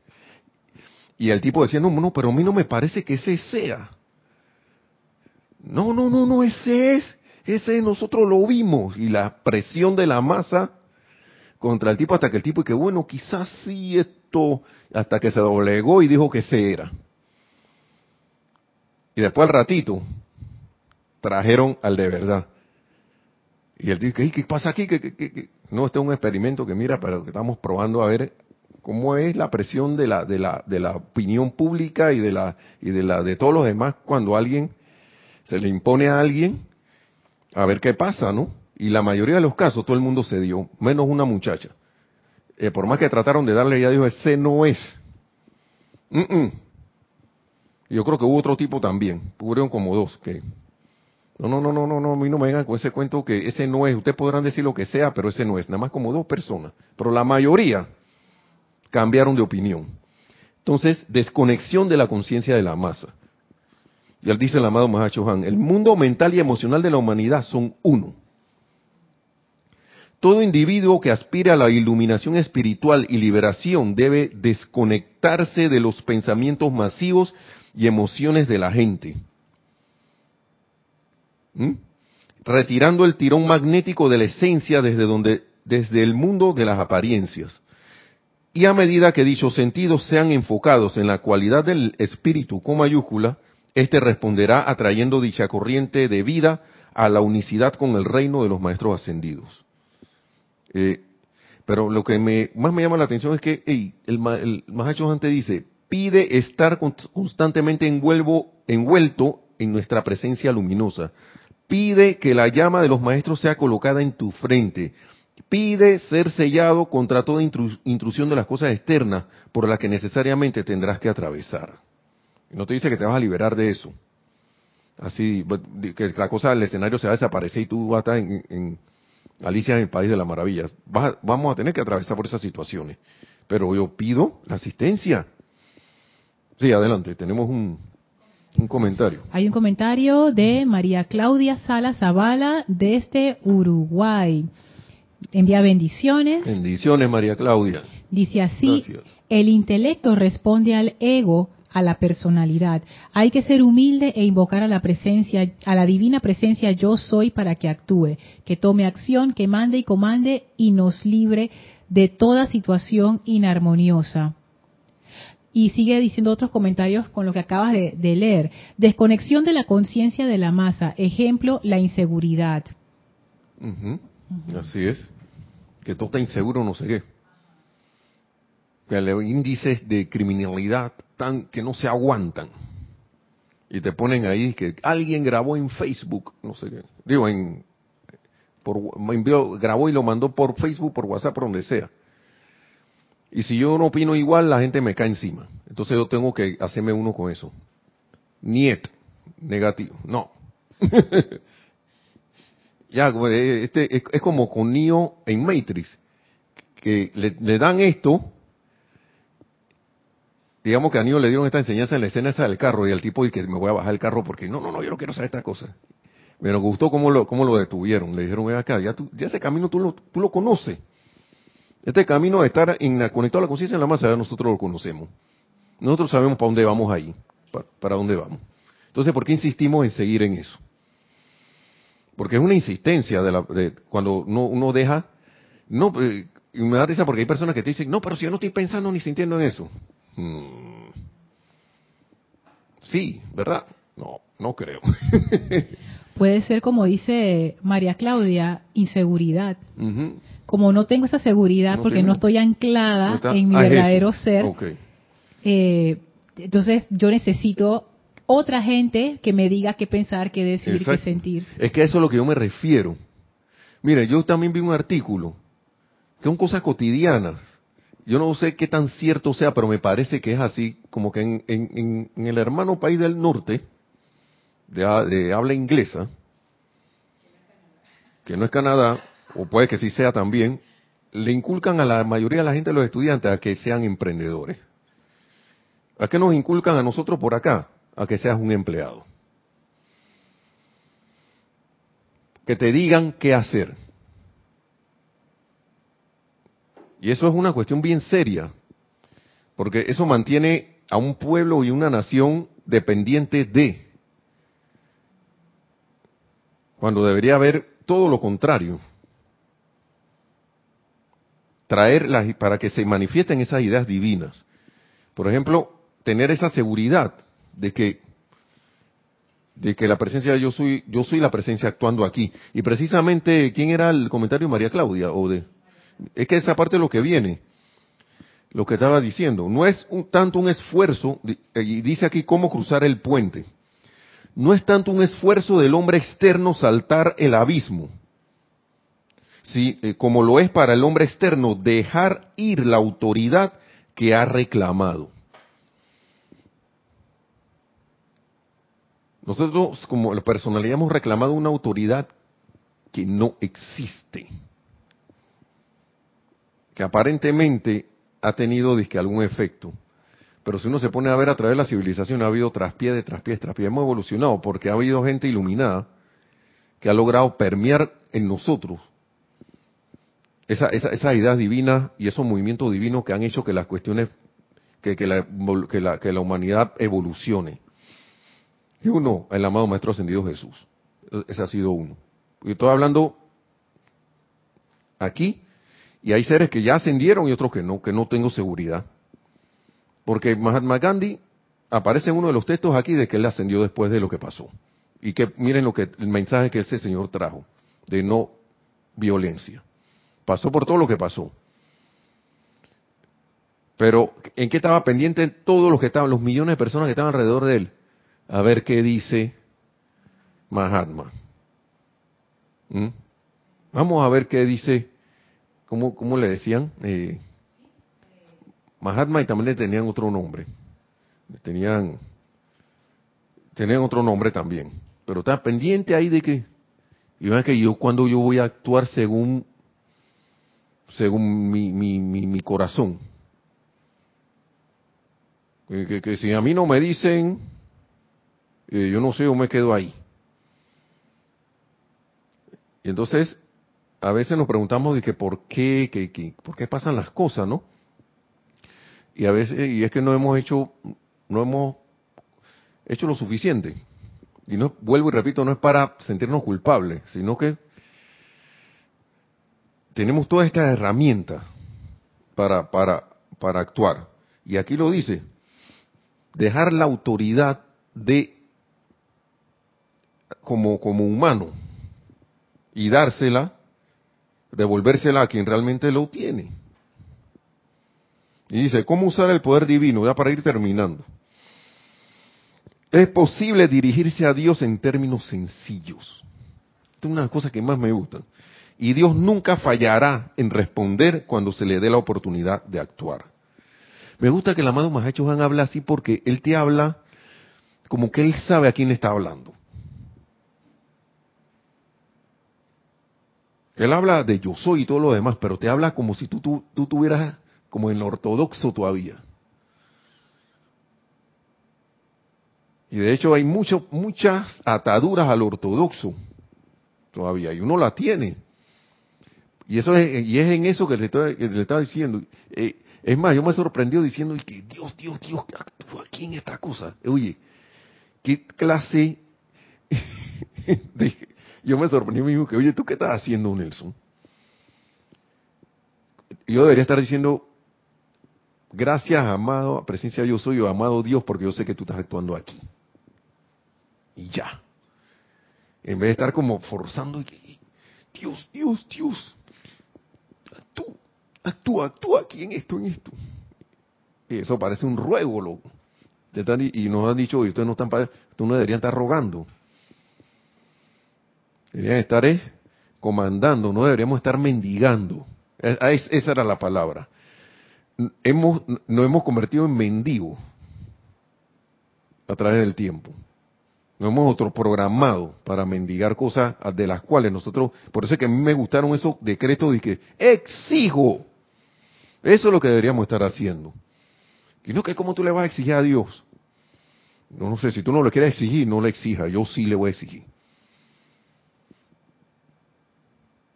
Y el tipo decía, no, no, pero a mí no me parece que ese sea. No, no, no, no, ese es, ese nosotros lo vimos. Y la presión de la masa contra el tipo hasta que el tipo, y que bueno, quizás sí esto, hasta que se doblegó y dijo que se era. Y después al ratito, trajeron al de verdad. Y el tipo, ¿qué, pasa aquí? que No, este es un experimento que mira, pero que estamos probando a ver cómo es la presión de la, opinión pública y de la, y de la, de todos los demás cuando alguien se le impone a alguien, a ver qué pasa, ¿no? Y la mayoría de los casos todo el mundo se dio, menos una muchacha. Eh, por más que trataron de darle, ella dijo, ese no es. Yo creo que hubo otro tipo también, hubo como dos que... No, no, no, no, no, no, a mí no me vengan con ese cuento que ese no es. Ustedes podrán decir lo que sea, pero ese no es. Nada más como dos personas. Pero la mayoría cambiaron de opinión. Entonces, desconexión de la conciencia de la masa. Y él dice el amado Mahacho Han, el mundo mental y emocional de la humanidad son uno. Todo individuo que aspire a la iluminación espiritual y liberación debe desconectarse de los pensamientos masivos y emociones de la gente. ¿Mm? Retirando el tirón magnético de la esencia desde donde desde el mundo de las apariencias. Y a medida que dichos sentidos sean enfocados en la cualidad del espíritu con mayúscula, éste responderá atrayendo dicha corriente de vida a la unicidad con el reino de los maestros ascendidos. Eh, pero lo que me, más me llama la atención es que el, el Mahacho antes dice, pide estar constantemente envuelto en nuestra presencia luminosa. Pide que la llama de los maestros sea colocada en tu frente. Pide ser sellado contra toda intrusión de las cosas externas por las que necesariamente tendrás que atravesar. No te dice que te vas a liberar de eso. Así, que la cosa del escenario se va a desaparecer y tú vas a estar en Alicia en el País de las Maravillas. vamos a tener que atravesar por esas situaciones. Pero yo pido la asistencia. Sí, adelante, tenemos un, un comentario. Hay un comentario de María Claudia Sala Zavala desde Uruguay. Envía bendiciones. Bendiciones, María Claudia. Dice así, el intelecto responde al ego a la personalidad. Hay que ser humilde e invocar a la presencia, a la divina presencia yo soy para que actúe, que tome acción, que mande y comande y nos libre de toda situación inarmoniosa. Y sigue diciendo otros comentarios con lo que acabas de, leer. Desconexión de la conciencia de la masa. Ejemplo, la inseguridad. Así es. Que todo está inseguro, no sé qué. Que los índices de criminalidad tan que no se aguantan. Y te ponen ahí que alguien grabó en Facebook, no sé qué. Digo, en, por, me envió, grabó y lo mandó por Facebook, por WhatsApp, por donde sea. Y si yo no opino igual, la gente me cae encima. Entonces yo tengo que hacerme uno con eso. Niet, negativo, no. ya, este, es, como con Neo en Matrix, que le, dan esto digamos que a Nio le dieron esta enseñanza en la escena esa del carro y el tipo dice que me voy a bajar el carro porque no, no, no, yo no quiero saber esta cosa. Me gustó cómo lo, cómo lo detuvieron. Le dijeron, ven acá, ya, tú, ya ese camino tú lo, tú lo conoces. Este camino de estar en, conectado a la conciencia en la masa, nosotros lo conocemos. Nosotros sabemos para dónde vamos ahí, para, dónde vamos. Entonces, ¿por qué insistimos en seguir en eso? Porque es una insistencia de, la, de cuando uno, uno deja, no, eh, y me da risa porque hay personas que te dicen, no, pero si yo no estoy pensando ni sintiendo en eso. Hmm. Sí, ¿verdad? No, no creo. Puede ser como dice María Claudia, inseguridad. Como no tengo esa seguridad porque no estoy anclada en mi verdadero ser, eh, entonces yo necesito otra gente que me diga qué pensar, qué decir, qué sentir. Es que eso es lo que yo me refiero. Mire, yo también vi un artículo que son cosas cotidianas. Yo no sé qué tan cierto sea, pero me parece que es así, como que en, el hermano país del norte, de, habla inglesa, que no es Canadá, o puede que sí sea también, le inculcan a la mayoría de la gente, los estudiantes, a que sean emprendedores. ¿A qué nos inculcan a nosotros por acá? A que seas un empleado. Que te digan qué hacer. Y eso es una cuestión bien seria, porque eso mantiene a un pueblo y una nación dependiente de, cuando debería haber todo lo contrario. Traer para que se manifiesten esas ideas divinas. Por ejemplo, tener esa seguridad de que de que la presencia yo soy yo soy la presencia actuando aquí y precisamente quién era el comentario María Claudia o de es que esa parte lo que viene, lo que estaba diciendo. No es tanto un esfuerzo, y dice aquí cómo cruzar el puente. No es tanto un esfuerzo del hombre externo saltar el abismo, ¿sí? Eh, como lo es para el hombre externo dejar ir la autoridad que ha reclamado. Nosotros como personalidad hemos reclamado una autoridad que no existe que aparentemente ha tenido disque algún efecto. Pero si uno se pone a ver a través de la civilización, ha habido traspié de traspié traspié. Hemos evolucionado porque ha habido gente iluminada que ha logrado permear en nosotros esa, esa, esas ideas divinas y esos movimientos divinos que han hecho que las cuestiones, que, que, la, que, la, que la humanidad evolucione. Y uno, el amado Maestro Ascendido Jesús. Ese ha sido uno. Y estoy hablando aquí y hay seres que ya ascendieron y otros que no, que no tengo seguridad. Porque Mahatma Gandhi aparece en uno de los textos aquí de que él ascendió después de lo que pasó. Y que miren lo que el mensaje que ese señor trajo de no violencia. Pasó por todo lo que pasó. Pero ¿en qué estaba pendiente todos los que estaban, los millones de personas que estaban alrededor de él? A ver qué dice Mahatma. ¿Mm? Vamos a ver qué dice ¿cómo, le decían? Eh, Mahatma y también le tenían otro nombre. Tenían, tenían otro nombre también. Pero está pendiente ahí de que, y que yo cuando yo voy a actuar según, según mi, mi, mi, corazón. Que, si a mí no me dicen, yo no sé, yo me quedo ahí. Y entonces, a veces nos preguntamos de que por qué, que, por qué pasan las cosas, ¿no? Y a veces, y es que no hemos hecho, no hemos hecho lo suficiente. Y no, vuelvo y repito, no es para sentirnos culpables, sino que tenemos todas estas herramientas para, para, para actuar. Y aquí lo dice, dejar la autoridad de como, como humano y dársela devolvérsela a quien realmente lo tiene. Y dice, ¿cómo usar el poder divino? Ya para ir terminando. Es posible dirigirse a Dios en términos sencillos. Esta es una de las cosas que más me gustan. Y Dios nunca fallará en responder cuando se le dé la oportunidad de actuar. Me gusta que el amado Mahacho Han habla así porque él te habla como que él sabe a quién le está hablando. Él habla de yo soy y todo lo demás, pero te habla como si tú, tú, tuvieras como en ortodoxo todavía. Y de hecho hay mucho, muchas ataduras al ortodoxo todavía, y uno la tiene. Y eso es, y es en eso que le, estoy, que le estaba diciendo. Eh, es más, yo me he sorprendido diciendo que Dios, Dios, Dios, actúa aquí en esta cosa. Oye, ¿qué clase de... Yo me sorprendí mismo que, oye, ¿tú qué estás haciendo, Nelson? Yo debería estar diciendo, gracias, amado, presencia yo soy, o amado Dios, porque yo sé que tú estás actuando aquí. Y ya. En vez de estar como forzando, Dios, Dios, Dios, actúa, actúa, actúa aquí en esto, en esto. Y eso parece un ruego, loco. Y nos han dicho, ustedes no están, tú no deberían estar rogando. Deberían estar eh, comandando, no deberíamos estar mendigando. esa era la palabra. Hemos, nos hemos convertido en mendigos a través del tiempo. Nos hemos otro programado para mendigar cosas de las cuales nosotros, por eso es que a mí me gustaron esos decretos de que exijo. Eso es lo que deberíamos estar haciendo. Y no que como tú le vas a exigir a Dios. No, no sé, si tú no lo quieres exigir, no le exija. Yo sí le voy a exigir.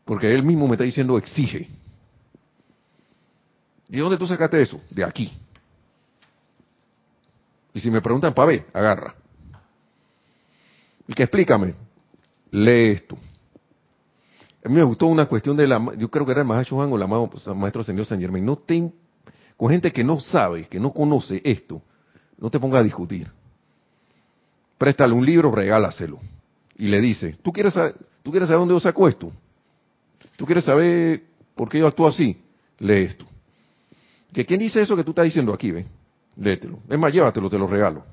Porque él mismo me está diciendo exige. ¿Y dónde tú sacaste eso? De aquí. Y si me preguntan, ver, agarra. Y que explícame, lee esto. A mí me gustó una cuestión de la, yo creo que era el Maestro Juan o pues, maestro señor San Germain. No te, con gente que no sabe, que no conoce esto, no te ponga a discutir. Préstale un libro, regálaselo. Y le dice, ¿tú quieres saber, ¿tú quieres saber dónde yo saco esto? ¿Tú quieres saber por qué yo actúo así? Lee esto. ¿Que ¿Quién dice eso que tú estás diciendo aquí? Ve, léetelo. Es más, llévatelo, te lo regalo.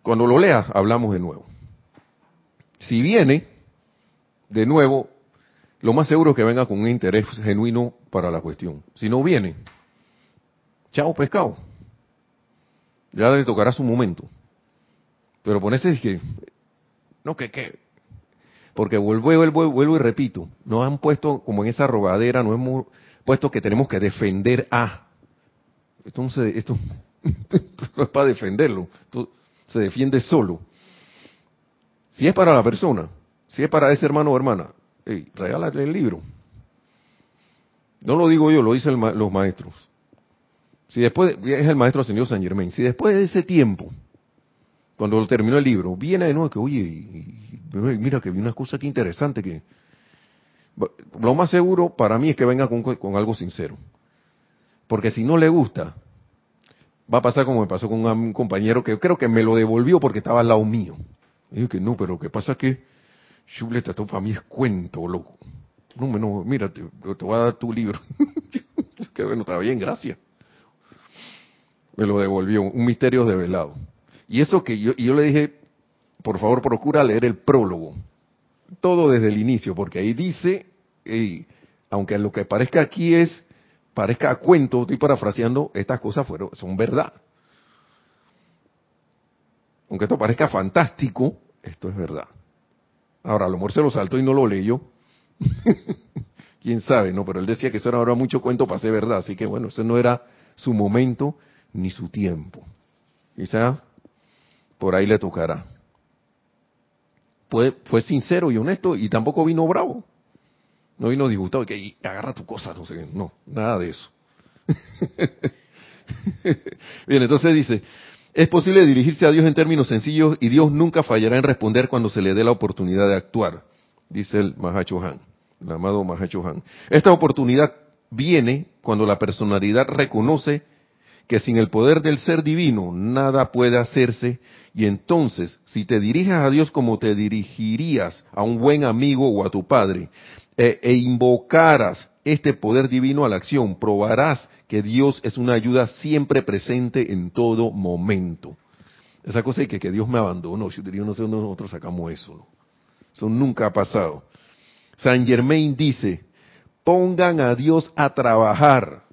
Cuando lo leas, hablamos de nuevo. Si viene, de nuevo, lo más seguro es que venga con un interés genuino para la cuestión. Si no viene, chao pescado. Ya le tocará su momento. Pero ponerse que, no, que, que, porque vuelvo, vuelvo, vuelvo y repito, nos han puesto como en esa rogadera, nos hemos puesto que tenemos que defender a. Esto no, esto, es para defenderlo, se defiende solo. Si es para la persona, si es para ese hermano o hermana, hey, regálale el libro. No lo digo yo, lo dicen los maestros. Si después, es el maestro señor San Germain, si después de ese tiempo, cuando terminó el libro, viene de nuevo que, oye, mira que vi una cosa que interesante que... Lo más seguro para mí es que venga con, algo sincero. Porque si no le gusta, va a pasar como me pasó con un compañero que creo que me lo devolvió porque estaba al lado mío. Y dije que no, pero lo que pasa es que Shuble trató para mí es cuento, loco. No, no, mira, te, voy a dar tu libro. que bueno, está bien, gracias. Me lo devolvió, un misterio develado. Y eso que yo, le dije, por favor procura leer el prólogo, todo desde el inicio, porque ahí dice, aunque lo que parezca aquí es, parezca cuento, estoy parafraseando, estas cosas fueron, son verdad. Aunque esto parezca fantástico, esto es verdad. Ahora, a lo mejor se lo saltó y no lo leyó. Quién sabe, no, pero él decía que eso era ahora mucho cuento para ser verdad, así que bueno, ese no era su momento ni su tiempo. Quizá por ahí le tocará. Fue, sincero y honesto y tampoco vino bravo. No vino disgustado que agarra tu cosa, no sé qué. No, nada de eso. Bien, entonces dice, es posible dirigirse a Dios en términos sencillos y Dios nunca fallará en responder cuando se le dé la oportunidad de actuar, dice el Mahacho Han, el amado Mahacho Han. Esta oportunidad viene cuando la personalidad reconoce que sin el poder del ser divino nada puede hacerse y entonces si te diriges a Dios como te dirigirías a un buen amigo o a tu padre e, e invocaras este poder divino a la acción, probarás que Dios es una ayuda siempre presente en todo momento. Esa cosa de que, que Dios me abandonó, yo no sé dónde nosotros sacamos eso. Eso nunca ha pasado. San Germain dice, pongan a Dios a trabajar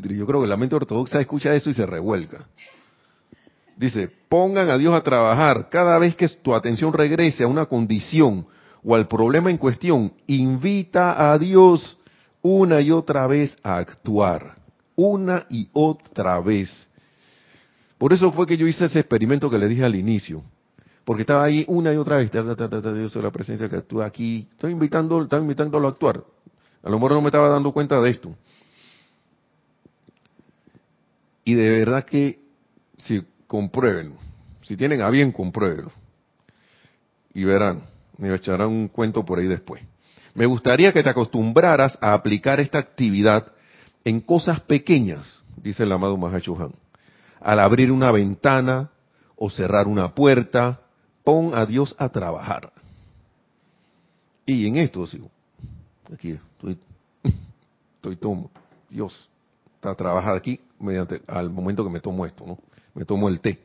yo creo que la mente ortodoxa escucha eso y se revuelca. Dice, pongan a Dios a trabajar. Cada vez que tu atención regrese a una condición o al problema en cuestión, invita a Dios una y otra vez a actuar. Una y otra vez. Por eso fue que yo hice ese experimento que le dije al inicio. porque estaba ahí una y otra vez, yo soy la presencia que actúa aquí, estoy invitando, estaba invitándolo a actuar. A lo mejor no me estaba dando cuenta de esto. Y de verdad que si comprueben, si tienen a bien, compruébenlo. Y verán, me echarán un cuento por ahí después. Me gustaría que te acostumbraras a aplicar esta actividad en cosas pequeñas, dice el amado Mahachohan. Al abrir una ventana o cerrar una puerta, pon a Dios a trabajar. Y en esto sigo. Aquí estoy, estoy. Dios está trabajando aquí mediante al momento que me tomo esto, ¿no? Me tomo el té.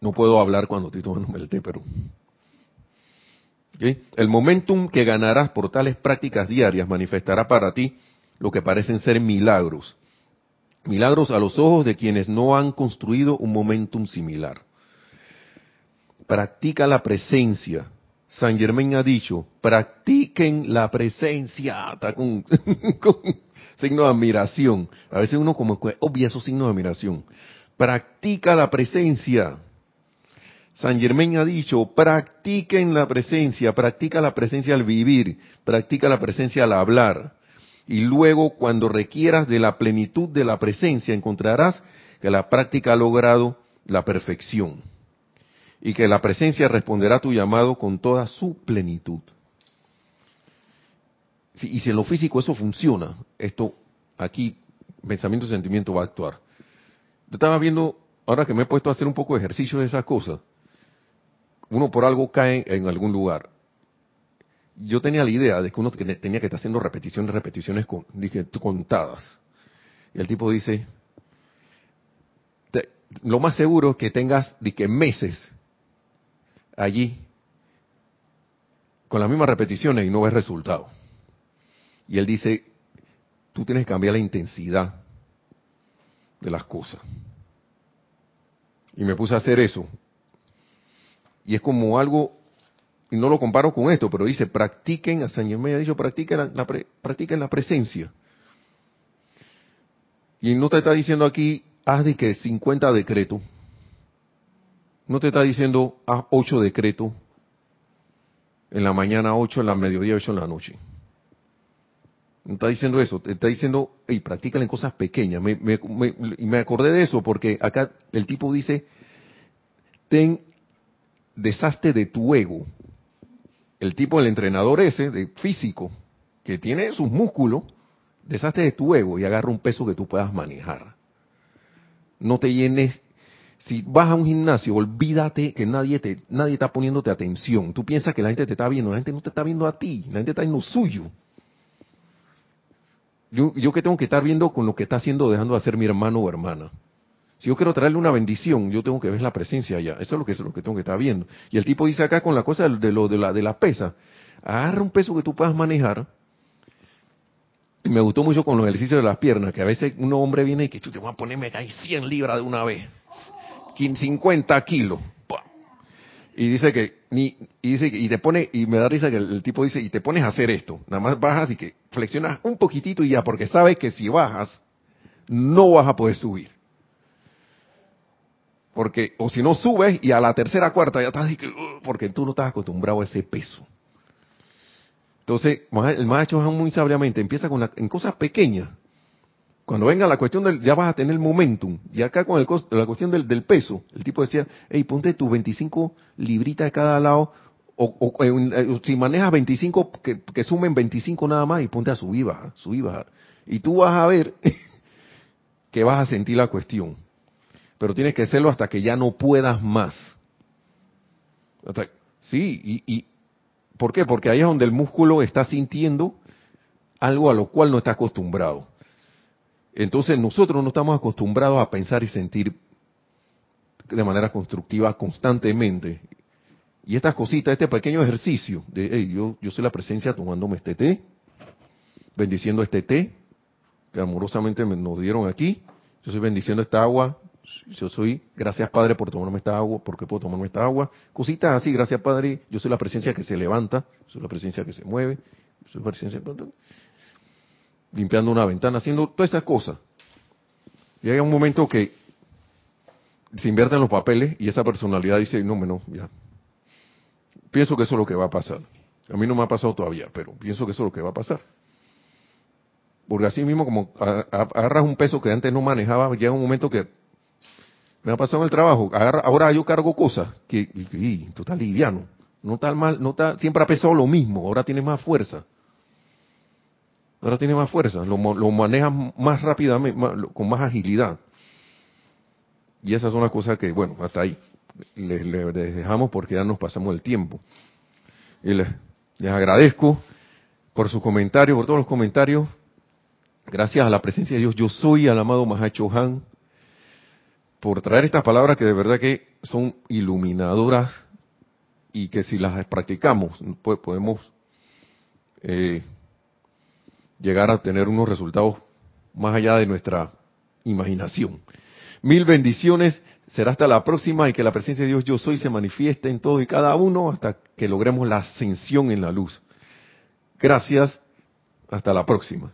No puedo hablar cuando estoy tomando el té, pero el momentum que ganarás por tales prácticas diarias manifestará para ti lo que parecen ser milagros. Milagros a los ojos de quienes no han construido un momentum similar. Practica la presencia. San Germain ha dicho, practiquen la presencia. signo de admiración. A veces uno como obvia esos signos de admiración. Practica la presencia. San Germán ha dicho, practiquen la presencia, practica la presencia al vivir, practica la presencia al hablar. Y luego, cuando requieras de la plenitud de la presencia, encontrarás que la práctica ha logrado la perfección. Y que la presencia responderá a tu llamado con toda su plenitud. Y si en lo físico eso funciona, esto aquí, pensamiento y sentimiento va a actuar. Yo estaba viendo, ahora que me he puesto a hacer un poco de ejercicio de esas cosas, uno por algo cae en algún lugar. Yo tenía la idea de que uno tenía que estar haciendo repeticiones, repeticiones con, dije, contadas. Y el tipo dice, lo más seguro es que tengas que meses allí con las mismas repeticiones y no ves resultado. Y él dice, tú tienes que cambiar la intensidad de las cosas. Y me puse a hacer eso. Y es como algo, y no lo comparo con esto, pero dice, practiquen, a San Germán ha dicho, practiquen la, practiquen la presencia. Y no te está diciendo aquí, haz de que 50 decretos. No te está diciendo, haz 8 decretos. En la mañana 8, en la mediodía 8, en la noche. Está diciendo eso, está diciendo, y practícala en cosas pequeñas. y me acordé de eso porque acá el tipo dice, ten deshazte de tu ego. El tipo, el entrenador ese, de físico, que tiene sus músculos, deshazte de tu ego y agarra un peso que tú puedas manejar. No te llenes. Si vas a un gimnasio, olvídate que nadie te, nadie está poniéndote atención. Tú piensas que la gente te está viendo, la gente no te está viendo a ti, la gente está en lo suyo. Yo, que tengo que estar viendo con lo que está haciendo, dejando de hacer mi hermano o hermana. Si yo quiero traerle una bendición, yo tengo que ver la presencia allá. Eso es lo que, es lo que tengo que estar viendo. Y el tipo dice acá con la cosa de, lo, de, la, de la pesa, agarra un peso que tú puedas manejar. Y me gustó mucho con los ejercicios de las piernas, que a veces un hombre viene y que tú te vas a ponerme ahí 100 libras de una vez. 50 kilos. Y dice que, ni, y dice y te pone, y me da risa que el, tipo dice, y te pones a hacer esto. Nada más bajas y que flexionas un poquitito y ya, porque sabes que si bajas, no vas a poder subir. Porque, o si no subes y a la tercera, cuarta ya estás, porque tú no estás acostumbrado a ese peso. Entonces, el maestro muy sabiamente empieza con en cosas pequeñas. Cuando venga la cuestión del, ya vas a tener momentum. Y acá con la cuestión del, peso, el tipo decía, hey, ponte tus 25 libritas de cada lado, o, eh, si manejas 25, que, sumen 25 nada más y ponte a subir, baja, subir, baja. Y tú vas a ver que vas a sentir la cuestión pero tienes que hacerlo hasta que ya no puedas más. sí, y, y, ¿por qué? Porque ahí es donde el músculo está sintiendo algo a lo cual no está acostumbrado. Entonces nosotros no estamos acostumbrados a pensar y sentir de manera constructiva constantemente. Y estas cositas, este pequeño ejercicio de, hey, yo, yo soy la presencia tomándome este té, bendiciendo este té, que amorosamente nos dieron aquí, yo estoy bendiciendo esta agua yo soy, gracias Padre por tomarme esta agua, porque puedo tomarme esta agua. Cositas así, gracias Padre, yo soy la presencia que se levanta, soy la presencia que se mueve, soy la presencia limpiando una ventana, haciendo todas esas cosas. Y hay un momento que se invierten los papeles y esa personalidad dice, no, no, ya. Pienso que eso es lo que va a pasar. A mí no me ha pasado todavía, pero pienso que eso es lo que va a pasar. Porque así mismo como agarras un peso que antes no manejaba, llega un momento que me ha pasado en el trabajo, ahora yo cargo cosas que, y, tú estás liviano, no está mal, no está, siempre ha pesado lo mismo, ahora tiene más fuerza. Ahora tiene más fuerza, lo, lo manejas más rápidamente, con más agilidad. Y esas son las cosas que, bueno, hasta ahí les, dejamos porque ya nos pasamos el tiempo. Y les, les agradezco por sus comentarios, por todos los comentarios. Gracias a la presencia de Dios, yo soy al amado Mahacho Han, por traer estas palabras que de verdad que son iluminadoras y que si las practicamos, pues podemos eh, llegar a tener unos resultados más allá de nuestra imaginación. Mil bendiciones, será hasta la próxima y que la presencia de Dios yo soy se manifieste en todo y cada uno hasta que logremos la ascensión en la luz. Gracias, hasta la próxima.